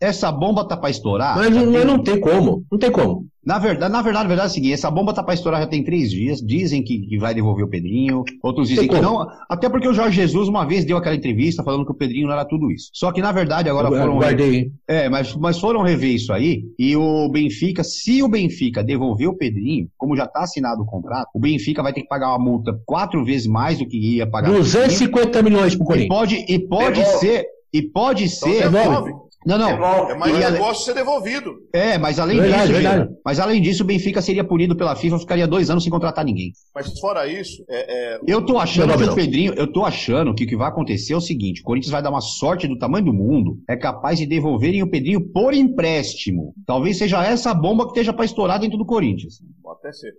essa bomba tá pra estourar. Mas, Já mas tem- não tem como, não tem como. Na verdade, na verdade, a verdade é a seguinte, essa bomba tá pra estourar já tem três dias, dizem que, que vai devolver o Pedrinho, outros dizem Tem que como. não, até porque o Jorge Jesus uma vez deu aquela entrevista falando que o Pedrinho não era tudo isso. Só que na verdade agora Eu foram guardei. é, mas, mas foram rever isso aí, e o Benfica, se o Benfica devolver o Pedrinho, como já tá assinado o contrato, o Benfica vai ter que pagar uma multa quatro vezes mais do que ia pagar. pro Pedrinho. 250 milhões pro E Corinthians. pode, e pode Devolve. ser, e pode Então ser. devolve. Não, não. Devolve. É mais um ale- negócio ser devolvido. É, mas além Verdade, disso, verdade. Mas além disso, o Benfica seria punido pela FIFA, ficaria dois anos sem contratar ninguém. Mas fora isso, é, é, Eu tô achando que o Pedrinho, eu tô achando que o que vai acontecer é o seguinte: o Corinthians vai dar uma sorte do tamanho do mundo, é capaz de devolverem o Pedrinho por empréstimo. Talvez seja essa a bomba que esteja pra estourar dentro do Corinthians. pode até ser.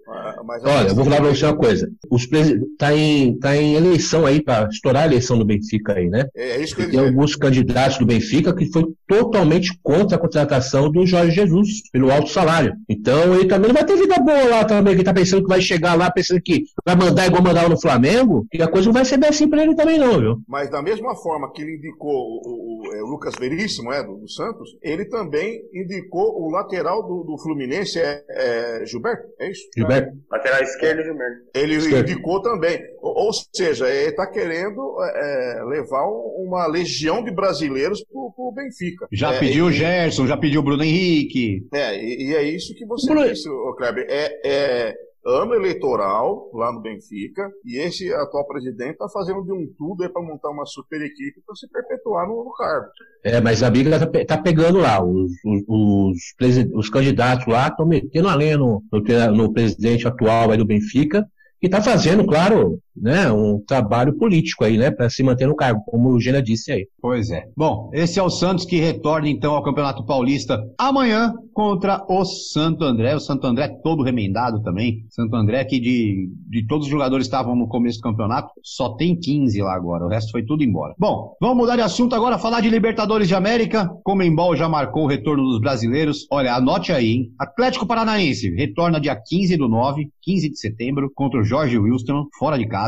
Mas Olha, eu vou falar pra você uma coisa. Os presi... tá, em, tá em eleição aí, pra estourar a eleição do Benfica aí, né? É, é isso que eu Tem alguns candidatos do Benfica que foi totalmente contra a contratação do Jorge Jesus pelo alto salário. Então ele também não vai ter vida boa lá também, que tá pensando que vai chegar lá pensando que vai mandar igual mandar no Flamengo, e a coisa não vai ser bem assim para ele também não, viu? Mas da mesma forma que ele indicou o, o, é, o Lucas Veríssimo, é, do, do, Santos, ele também indicou o lateral do, do Fluminense, é, é, Gilberto, é isso? Gilberto. Lateral esquerdo, Gilberto. Ele esquerdo. indicou também. Ou, seja, ele está querendo é, levar uma legião de brasileiros para o Benfica. Já pediu o Gerson, já pediu o Bruno Henrique. É, e, e é isso que você Bruno... disse, Kleber. É, é ano eleitoral lá no Benfica e esse atual presidente está fazendo de um tudo para montar uma super equipe para se perpetuar no, no, cargo. É, mas a Bíblia está tá pegando lá, os, os, os, os candidatos lá estão metendo a lenha no, no, no presidente atual aí do Benfica que está fazendo, claro, né, um trabalho político aí, né, para se manter no cargo, como o Gena disse aí. Pois é. Bom, esse é o Santos que retorna então ao Campeonato Paulista amanhã contra o Santo André. O Santo André todo remendado também. Santo André que de, de todos os jogadores que estavam no começo do campeonato, só tem 15 lá agora. O resto foi tudo embora. Bom, vamos mudar de assunto agora, falar de Libertadores de América. Comembol já marcou o retorno dos brasileiros. Olha, anote aí, hein? Atlético Paranaense retorna dia 15 do 9, 15 de setembro, contra o Jorge Wilson, fora de casa.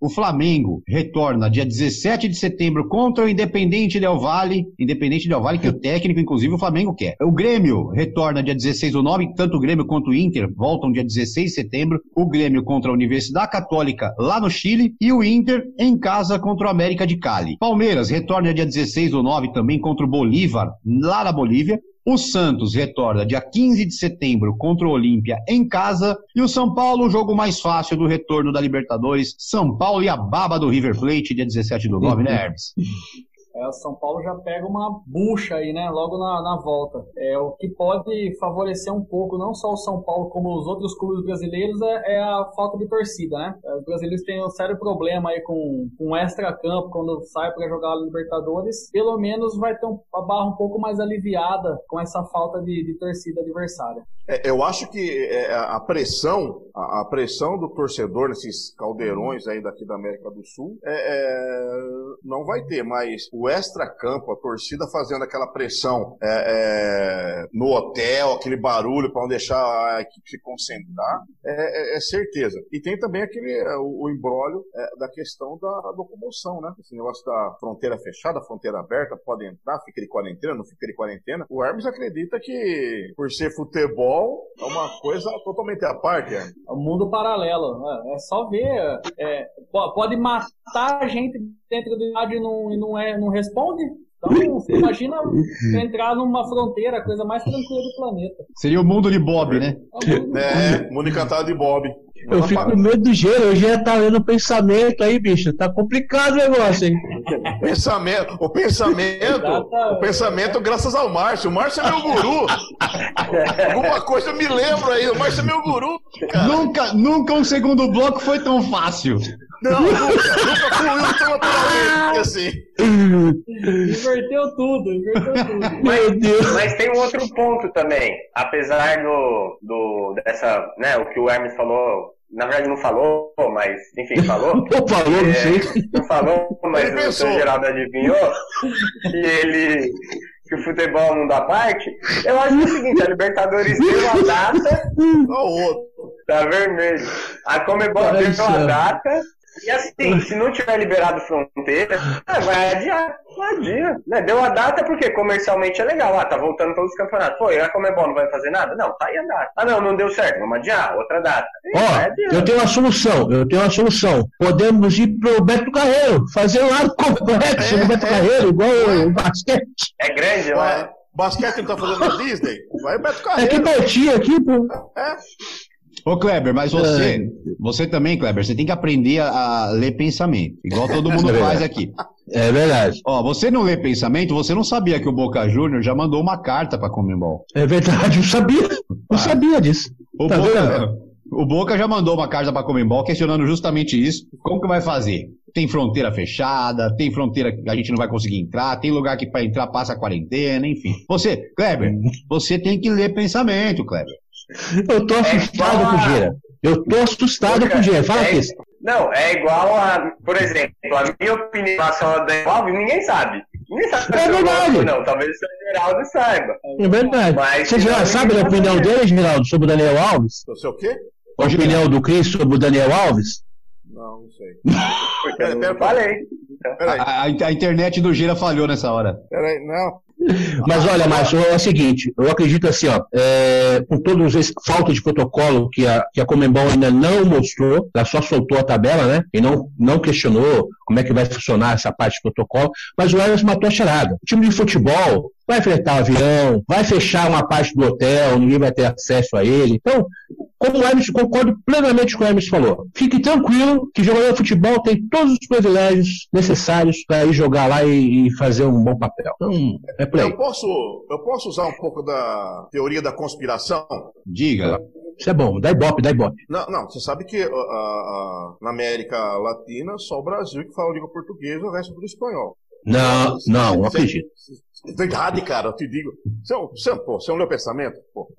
O Flamengo retorna dia 17 de setembro contra o Independente Del Valle. Independente Del Valle, que o técnico, inclusive, o Flamengo quer. O Grêmio retorna dia 16 do 9, tanto o Grêmio quanto o Inter voltam dia 16 de setembro. O Grêmio contra a Universidade Católica lá no Chile e o Inter em casa contra o América de Cali. Palmeiras retorna dia 16 do 9 também contra o Bolívar lá na Bolívia. O Santos retorna dia 15 de setembro contra o Olímpia em casa. E o São Paulo, o jogo mais fácil do retorno da Libertadores. São Paulo e a baba do River Plate, dia 17 do 9, né, Hermes? É, São Paulo já pega uma bucha aí, né? Logo na, na volta. É, o que pode favorecer um pouco, não só o São Paulo, como os outros clubes brasileiros, é, é a falta de torcida, né? É, os brasileiros têm um sério problema aí com, com extra-campo quando sai para jogar a Libertadores. Pelo menos vai ter um, a barra um pouco mais aliviada com essa falta de, de torcida adversária. É, eu acho que é, a pressão, a, pressão do torcedor nesses caldeirões aí daqui da América do Sul, é, é, não vai ter, mas o extra-campo, a torcida fazendo aquela pressão é, é, no hotel, aquele barulho para não deixar a equipe se concentrar, é, é, é certeza. E tem também aquele é, o, o embrólio da questão da, da locomoção, né? Esse negócio da fronteira fechada, fronteira aberta, pode entrar, fica de quarentena, não fica de quarentena. O Hermes acredita que por ser futebol é uma coisa totalmente à parte. É um mundo paralelo. Né? É só ver. pode matar a gente dentro do estádio e não, não, é, não responde? Então, você imagina entrar numa fronteira, a coisa mais tranquila do planeta. Seria o mundo de Bob, né? É, mundo encantado de Bob. Eu fico com medo do gelo, o já tá lendo pensamento aí, bicho. Tá complicado o negócio, hein? Pensamento, o pensamento, o pensamento graças ao Márcio. O Márcio é meu guru. Alguma coisa eu me lembro aí, o Márcio é meu guru. Cara. Nunca, nunca um segundo bloco foi tão fácil. Não, nunca, nunca fluiu tão naturalmente assim. Inverteu tudo, inverteu tudo. Mas, mas, tem um outro ponto também. Apesar do, do dessa, né, o que o Hermes falou, na verdade não falou, mas enfim, falou. Não falou, não sei. Não falou, mas o seu Geraldo adivinhou que ele que o futebol não dá parte. Eu acho que é o seguinte, a Libertadores deu a data. o outro. Tá vermelho. A Comebol deu a data e assim, se não tiver liberado fronteira, ah, vai adiar. Não adia. Né? Deu a data porque comercialmente é legal. Ah, tá voltando todos os campeonatos. Pô, e a Comebol não vai fazer nada? Não, tá aí a data. Ah, não, não deu certo. Vamos adiar. Outra data. Ó, oh, eu tenho uma solução. Eu tenho uma solução. Podemos ir pro Beto Carreiro. Fazer um lado complexo é, no Beto é, Carreiro, igual é, o basquete. É grande, lá. Basquete não tá fazendo na Disney? Vai Beto Carreiro. É que pertinho aqui, pô. É. Ô, Kleber, mas você, é. você também, Kleber, você tem que aprender a, a ler pensamento, igual todo mundo é faz aqui. É verdade. Ó, você não lê pensamento, você não sabia que o Boca Júnior já mandou uma carta para Comembol. É verdade, eu sabia. Eu ah. sabia disso. O, tá Boca, o Boca já mandou uma carta para Comembol questionando justamente isso. Como que vai fazer? Tem fronteira fechada, tem fronteira que a gente não vai conseguir entrar, tem lugar que para entrar passa a quarentena, enfim. Você, Kleber, hum. você tem que ler pensamento, Kleber. Eu tô assustado é com o Gira. Eu tô assustado com o Gira. Fala, é, Não, é igual a, por exemplo, a minha opinião em relação ao Dan Alves, ninguém sabe. Ninguém sabe É eu verdade. gosto, Não, talvez o seu Geraldo saiba. É verdade. Mas- Você já sabe a opinião dele, Geraldo, sobre o Daniel Alves? Eu sei o quê? A opinião do Cris sobre o Daniel Alves? Não, não sei. Pera, eu pera, falei. Peraí, A, a- a internet do Gira falhou nessa hora. peraí, não. Mas olha, Márcio, é o seguinte, eu acredito assim, ó, é, com todos esse falta de protocolo que a, que a Comembol ainda não mostrou, ela só soltou a tabela, né? E não, não questionou como é que vai funcionar essa parte de protocolo, mas o Everson matou a charada. O time de futebol vai fretar avião, vai fechar uma parte do hotel, ninguém vai ter acesso a ele. Então, como o Hermes, concordo plenamente com o Hermes falou. Fique tranquilo que jogador de futebol tem todos os privilégios necessários para ir jogar lá e, e fazer um bom papel. Então, é por aí. Eu posso, eu posso usar um pouco da teoria da conspiração? Diga. Isso é bom, dá ibope, dá ibope. Não, não, você sabe que uh, uh, na América Latina só o Brasil que fala língua portuguesa, o resto é tudo espanhol. Não, não, não acredito. Verdade, cara, eu te digo. Você, é um- você, é um- pô, você não leu pensamento? Pô.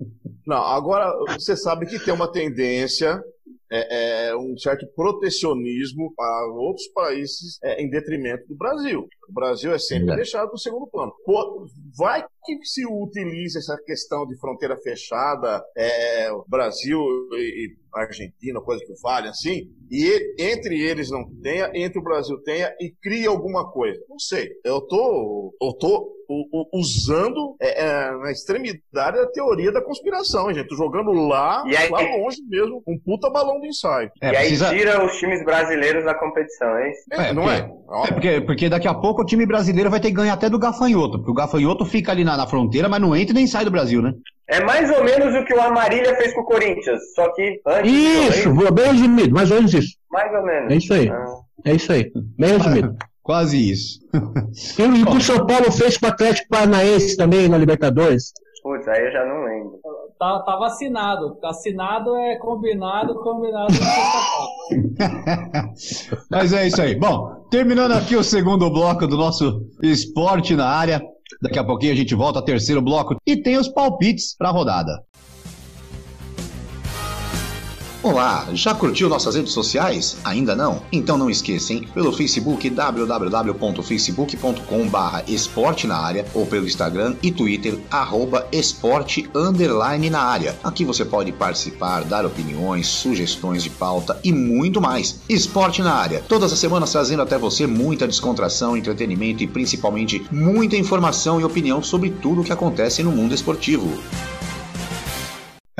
Não, agora você sabe que tem uma tendência, é, é, um certo protecionismo para outros países é, em detrimento do Brasil. O Brasil é sempre Verdade. deixado no segundo plano. Pô, vai que se utiliza essa questão de fronteira fechada, é, Brasil e, e Argentina, coisa que vale assim, e entre eles não tenha, entre o Brasil tenha e cria alguma coisa. Não sei. Eu tô, eu tô usando é, é, na extremidade a teoria da conspiração, hein, gente. Tô jogando lá, E aí- lá longe mesmo, um puta balão do ensaio. É, e aí precisa... tira os times brasileiros da competição, é isso? É, não porque- é? É porque, porque daqui a pouco o time brasileiro vai ter que ganhar até do gafanhoto, porque o gafanhoto fica ali na, na fronteira, mas não entra nem sai do Brasil, né? É mais ou menos o que o Amarília fez com o Corinthians, só que antes. Isso, também, bem resumido, mais ou menos isso. Mais ou menos. É isso aí. Ah. É isso aí, bem resumido. Quase isso. E o que o São Paulo fez com o Atlético Paranaense também na Libertadores. Putz, aí eu já não lembro. Tá, tá vacinado. Assinado é combinado, combinado é. Mas é isso aí. Bom, terminando aqui o segundo bloco do nosso esporte na área. Daqui a pouquinho a gente volta ao terceiro bloco e tem os palpites para a rodada. Olá, já curtiu nossas redes sociais? Ainda não? Então não esqueça, hein? Pelo Facebook www.facebook.com/barra esporte na área ou pelo Instagram e Twitter arroba esporte underline na área. Aqui você pode participar, dar opiniões, sugestões de pauta e muito mais. Esporte na área, todas as semanas trazendo até você muita descontração, entretenimento e principalmente muita informação e opinião sobre tudo o que acontece no mundo esportivo.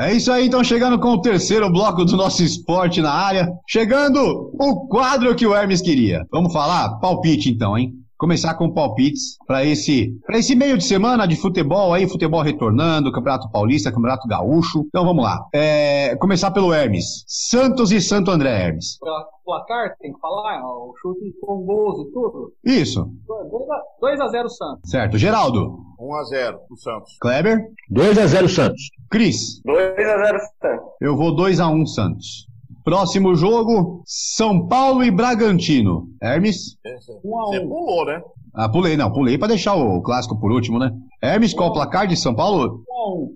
É isso aí, então chegando com o terceiro bloco do nosso esporte na área. Chegando o quadro que o Hermes queria. Vamos falar? Palpite então, hein? Começar com palpites para esse, pra esse meio de semana de futebol aí, futebol retornando, Campeonato Paulista, Campeonato Gaúcho. Então vamos lá. É, começar pelo Hermes. Santos e Santo André, Hermes. Pra placar, tem que falar, o chute com gols e tudo. Isso, 2x0 Santos. certo. Geraldo, 1x0 pro Santos. Kleber, 2 a 0 Santos. Cris. 2x0 Santos. Eu vou 2 a 1 Santos. Próximo jogo, São Paulo e Bragantino. Hermes? A Você pulou, né? Ah, pulei, não, pulei pra deixar o clássico por último, né? Hermes, qual o placar de São Paulo?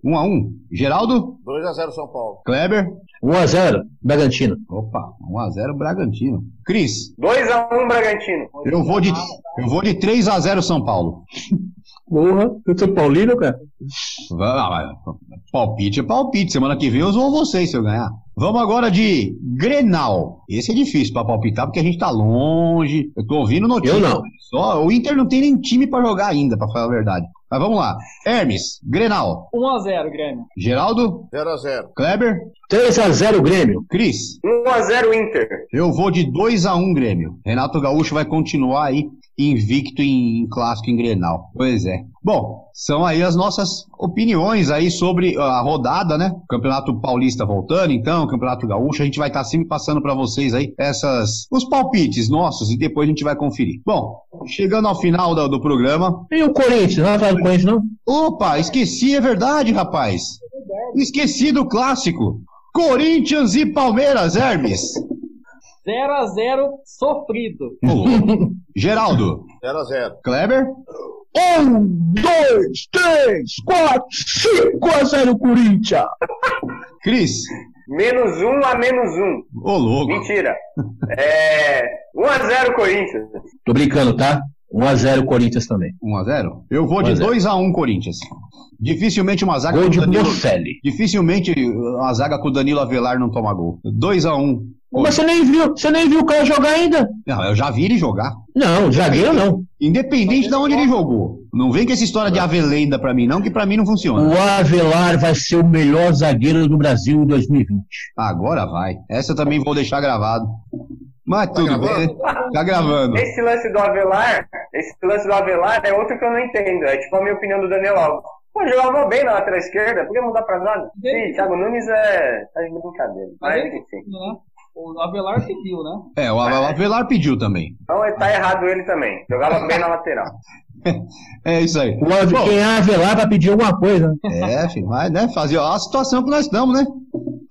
1 a 1. 1 a 1 Geraldo? 2x0 São Paulo. Kleber? 1 a 0 Bragantino. Opa, 1 a 0 Bragantino. Cris? 2x1 Bragantino. Eu vou de eu vou de 3 a 0 São Paulo. Porra, eu sou paulino, cara. Palpite é palpite. Semana que vem eu vou vocês se eu ganhar. Vamos agora de Grenal. Esse é difícil pra palpitar porque a gente tá longe. Eu tô ouvindo notícia. Eu não. Só, o Inter não tem nem time pra jogar ainda, pra falar a verdade. Mas vamos lá. Hermes, Grenal. 1x0 Grêmio. Geraldo, 0x0. Kleber, 3 a 0 Grêmio. Cris. 1x0 Inter. Eu vou de 2 a 1 Grêmio. Renato Gaúcho vai continuar aí invicto em, em clássico em Grenal. Pois é. Bom, são aí as nossas opiniões aí sobre a rodada, né? Campeonato Paulista voltando, então, Campeonato Gaúcho, a gente vai estar sempre passando para vocês aí essas os palpites nossos e depois a gente vai conferir. Bom, chegando ao final do, do programa. E o Corinthians? Não vai do Corinthians, não? Opa, esqueci, é verdade, rapaz. Esqueci do clássico. Corinthians e Palmeiras, Hermes. 0x0 sofrido. Ô, louco. Geraldo. 0x0. Kleber? Um, dois, três, quatro, cinco a 0 Corinthians. Cris? Menos 1 a menos 1. Ô, louco. Mentira. É. 1x0 Corinthians. Tô brincando, tá? 1x0 Corinthians também. 1x0? Eu vou de 2x1 Corinthians. Dificilmente uma zaga gol com de Danilo... Bocelli. Dificilmente uma zaga com o Danilo Avelar não toma gol. 2x1. Mas você nem viu, você nem viu o cara jogar ainda. Não, eu já vi ele jogar. Não, zagueiro não. Independente de onde ele jogou. Não vem com essa história de Avelenda pra mim, não, que pra mim não funciona. O Avelar vai ser o melhor zagueiro do Brasil em 2020. Agora vai. Essa eu também vou deixar gravado. Mas tudo gravando? bem. Tá gravando. Esse lance do Avelar, esse lance do Avelar é outro que eu não entendo. É tipo a minha opinião do Daniel Alves. Pô, jogava bem na lateral esquerda, podia mudar pra nada. Sim, Thiago Nunes é. tá de brincadeira. Mas enfim. Né? O Avelar pediu, né? É, o Avelar pediu também. Então tá errado ele também. Jogava bem na lateral. É isso aí. O Bom, quem é Avelar vai pedir alguma coisa. É, filho, mas né, fazer a situação que nós estamos, né?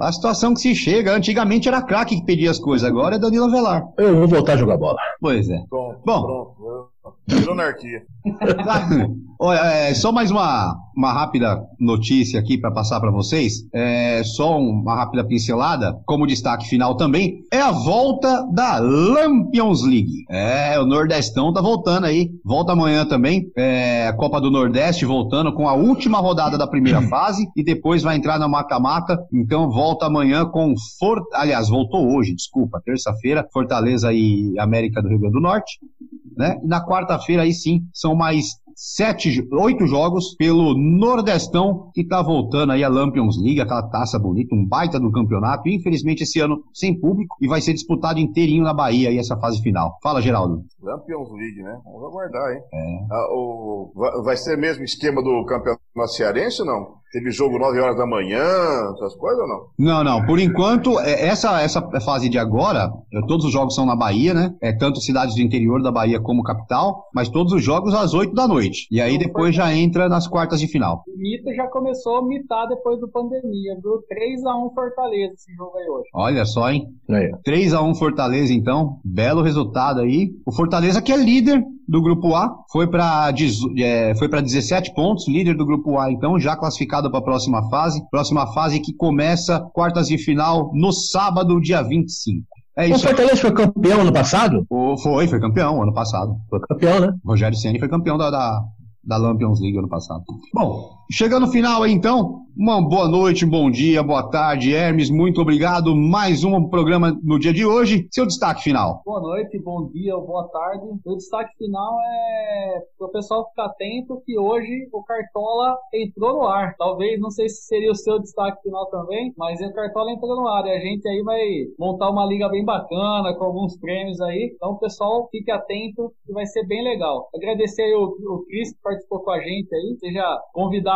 A situação que se chega. Antigamente era craque que pedia as coisas, agora é Danilo Avelar. Eu vou voltar a jogar bola. Pois é. Pronto, Bom. pronto. Virou anarquia. Olha, é, só mais uma, uma rápida notícia aqui para passar para vocês. É, só uma rápida pincelada, como destaque final também, é a volta da Lampions League. É, o Nordestão tá voltando aí. Volta amanhã também. É, a Copa do Nordeste voltando com a última rodada da primeira fase e depois vai entrar na mata-mata. Então volta amanhã com For... aliás, voltou hoje, desculpa, terça-feira, Fortaleza e América do Rio Grande do Norte. Né? E na quarta-feira, aí sim, são mais sete, oito jogos pelo Nordestão, que tá voltando aí a Lampions League, aquela taça bonita, um baita do campeonato. Infelizmente, esse ano sem público e vai ser disputado inteirinho na Bahia aí essa fase final. Fala, Geraldo. Lampions League, né? Vamos aguardar, hein? É. Ah, o, vai ser mesmo esquema do campeonato cearense ou não? Teve jogo 9 horas da manhã, essas coisas ou não? Não, não. Por enquanto, é, essa, essa fase de agora, todos os jogos são na Bahia, né? É tanto cidades do interior da Bahia como capital, mas todos os jogos às 8 da noite. E aí depois já entra nas quartas de final. O mito já começou a mitar depois do pandemia, viu? 3x1 Fortaleza esse jogo aí hoje. Olha só, hein? É. 3x1 Fortaleza, então. Belo resultado aí. O Fortaleza que é líder do grupo A, foi para é, foi 17 pontos, líder do grupo A, então, já classificado para a próxima fase. Próxima fase que começa quartas de final no sábado, dia 25. É isso. O Fortaleza foi campeão ano passado? O, foi, foi campeão ano passado. Foi campeão, né? Rogério Ceni foi campeão da, da, da Lampions League ano passado. Bom, chegando no final aí então, uma boa noite, bom dia, boa tarde, Hermes, muito obrigado. Mais um programa no dia de hoje. Seu destaque final. Boa noite, bom dia, boa tarde. O destaque final é para o pessoal ficar atento que hoje o Cartola entrou no ar. Talvez, não sei se seria o seu destaque final também, mas o Cartola entrou no ar e a gente aí vai montar uma liga bem bacana com alguns prêmios aí. Então, pessoal, fique atento que vai ser bem legal. Agradecer aí o, o Cris que participou com a gente aí, seja convidado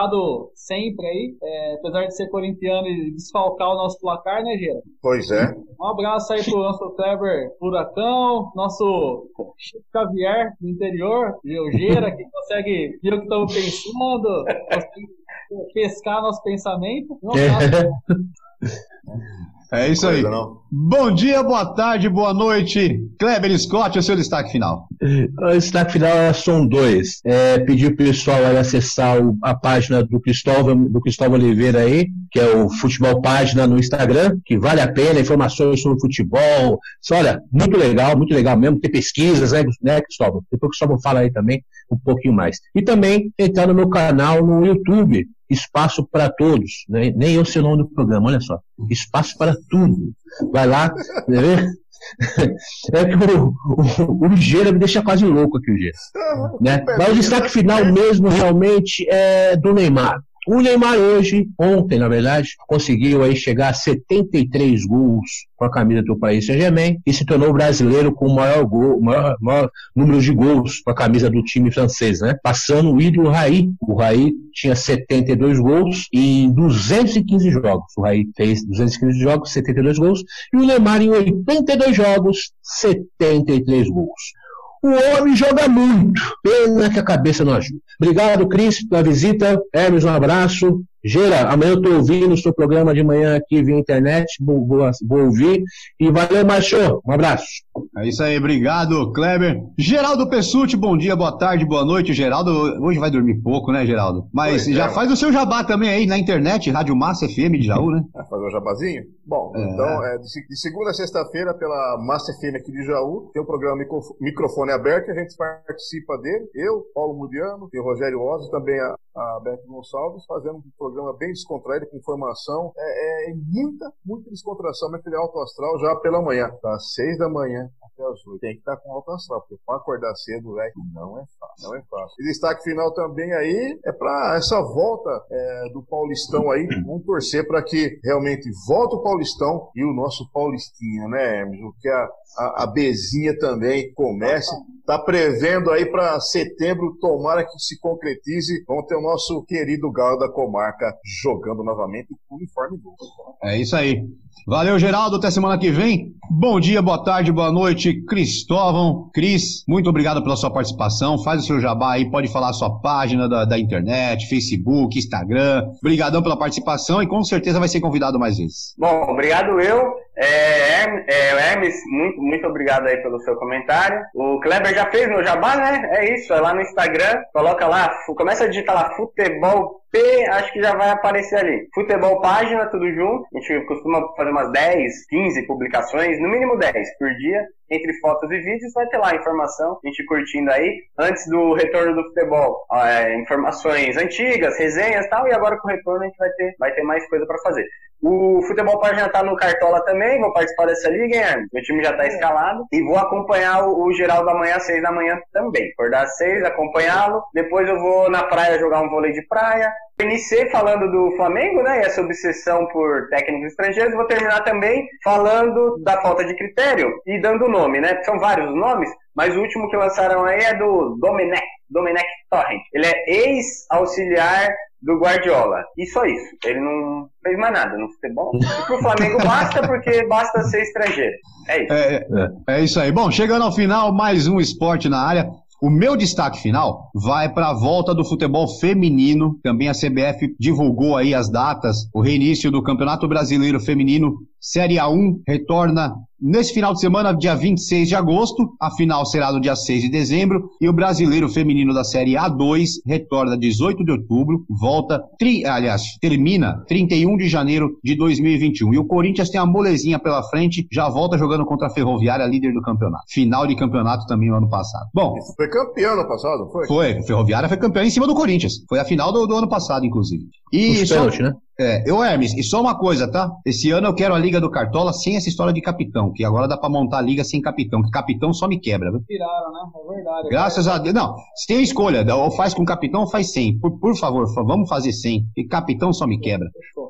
sempre aí. É, apesar de ser corintiano e desfalcar o nosso placar, né, Gera? Pois é. Um abraço aí pro nosso Kleber Furacão, nosso Chico Xavier do interior, Gera, que consegue ver o que estamos pensando, consegue pescar nosso pensamento. Um abraço. É isso aí. Não. Bom dia, boa tarde, boa noite. Kleber Scott, o seu destaque final. O destaque final são dois. É, pedir pro pessoal aí acessar o- a página do Cristóvão, do Cristóvão Oliveira aí, que é o Futebol Página no Instagram, que vale a pena, informações sobre futebol. Olha, muito legal, muito legal mesmo. Tem pesquisas, né, né Cristóvão? Depois o Cristóvão fala aí também um pouquinho mais. E também entrar no meu canal no YouTube, Espaço para Todos. né? Nem eu sei o nome do programa, olha só. Espaço para Tudo. Vai lá, quer ver? É que o, o, o Gera me deixa quase louco aqui, o Gera. Né? Mas o destaque final mesmo, realmente, é do Neymar. O Neymar hoje, ontem, na verdade, conseguiu aí chegar a 73 gols com a camisa do Paris Saint-Germain e se tornou o brasileiro com o maior, gol, maior, maior número de gols com a camisa do time francês, né? Passando o ídolo Raí. O Raí tinha 72 gols em 215 jogos. O Raí fez 215 jogos, 72 gols. E o Neymar em 82 jogos, 73 gols. O homem joga muito. Pena que a cabeça não ajuda. Obrigado, Cris, pela visita. Hermes, um abraço. Gera, amanhã eu tô ouvindo o seu programa de manhã aqui via internet, vou, vou, vou ouvir. E valeu, Macho. Um abraço. É isso aí, obrigado, Kleber. Geraldo Pessuti, bom dia, boa tarde, boa noite. Geraldo, hoje vai dormir pouco, né, Geraldo? Mas pois já é. faz o seu jabá também aí na internet, Rádio Massa FM de Jaú, né? Vai fazer o um jabazinho? Bom, é. então, é, de, segunda a sexta-feira, pela Massa FM aqui de Jaú, tem o um programa Microfone Aberto, a gente participa dele. Eu, Paulo Mudiano, tem o Rogério Oz, também a, a Beto Gonçalves, fazendo um programa bem descontraído, com informação. É, é muita, muita descontração, material alto astral já pela manhã, das seis da manhã até as oito. Tem que estar com alto astral, porque para acordar cedo, velho, não é fácil, não é fácil. E destaque final também aí é para essa volta é, do Paulistão aí, vamos torcer para que realmente volte o Paulistão e o nosso Paulistinha, né, Hermes? Que a, a, a Bezinha também comece. Tá prevendo aí para setembro, tomara que se concretize. Vamos ter o nosso querido Galo da Comarca jogando novamente com uniforme novo. É isso aí. Valeu, Geraldo. Até semana que vem. Bom dia, boa tarde, boa noite, Cristóvão. Cris, muito obrigado pela sua participação. Faz o seu jabá aí, pode falar a sua página da, da internet, Facebook, Instagram. Obrigadão pela participação e com certeza vai ser convidado mais vezes. Bom, obrigado eu. É, é, Hermes, muito, muito obrigado aí pelo seu comentário. O Kleber já fez meu jabá, né? É isso, é lá no Instagram. Coloca lá, começa a digitar lá futebol P, acho que já vai aparecer ali. Futebol página, tudo junto. A gente costuma fazer umas 10, 15 publicações, no mínimo 10 por dia, entre fotos e vídeos. Vai ter lá informação, a gente curtindo aí. Antes do retorno do futebol, é, informações antigas, resenhas e tal. E agora com o retorno a gente vai ter, vai ter mais coisa para fazer. O Futebol Página tá no Cartola também, vou participar dessa liga, hein, Meu time já tá é. escalado. E vou acompanhar o, o geral da manhã às seis da manhã também. Acordar às seis, acompanhá-lo. Depois eu vou na praia jogar um vôlei de praia. Iniciei falando do Flamengo, né? E essa obsessão por técnicos estrangeiros. Vou terminar também falando da falta de critério e dando nome, né? São vários nomes, mas o último que lançaram aí é do Domenech, Domenech Torrent. Ele é ex-auxiliar do Guardiola. E só isso. Ele não fez mais nada no futebol. E pro Flamengo basta porque basta ser estrangeiro. É isso. É, é, é isso aí. Bom, chegando ao final, mais um esporte na área. O meu destaque final vai para a volta do futebol feminino. Também a CBF divulgou aí as datas, o reinício do Campeonato Brasileiro Feminino Série A1 retorna nesse final de semana, dia 26 de agosto. A final será no dia 6 de dezembro. E o brasileiro feminino da Série A2 retorna 18 de outubro. Volta, tri, aliás, termina 31 de janeiro de 2021. E o Corinthians tem a molezinha pela frente, já volta jogando contra a Ferroviária, líder do campeonato. Final de campeonato também no ano passado. Bom. Foi campeão no passado, foi? Foi. A Ferroviária foi campeão em cima do Corinthians. Foi a final do, do ano passado, inclusive. E Os só, pênalti, né? É, eu, Hermes, e só uma coisa, tá? Esse ano eu quero a Liga do Cartola sem essa história de capitão, que agora dá pra montar a liga sem capitão, que capitão só me quebra, viu? Tiraram, né? É verdade. Graças a Deus. Não, se tem escolha, ou faz com capitão ou faz sem. Por, por favor, vamos fazer sem. E capitão só me quebra.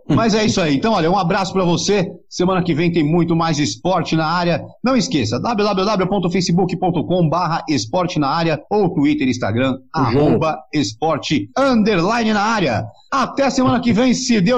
Mas é isso aí. Então, olha, um abraço para você. Semana que vem tem muito mais esporte na área. Não esqueça, www.facebook.com barra esporte na área ou Twitter, Instagram, arroba esporte underline na área. Até semana que vem, se Deus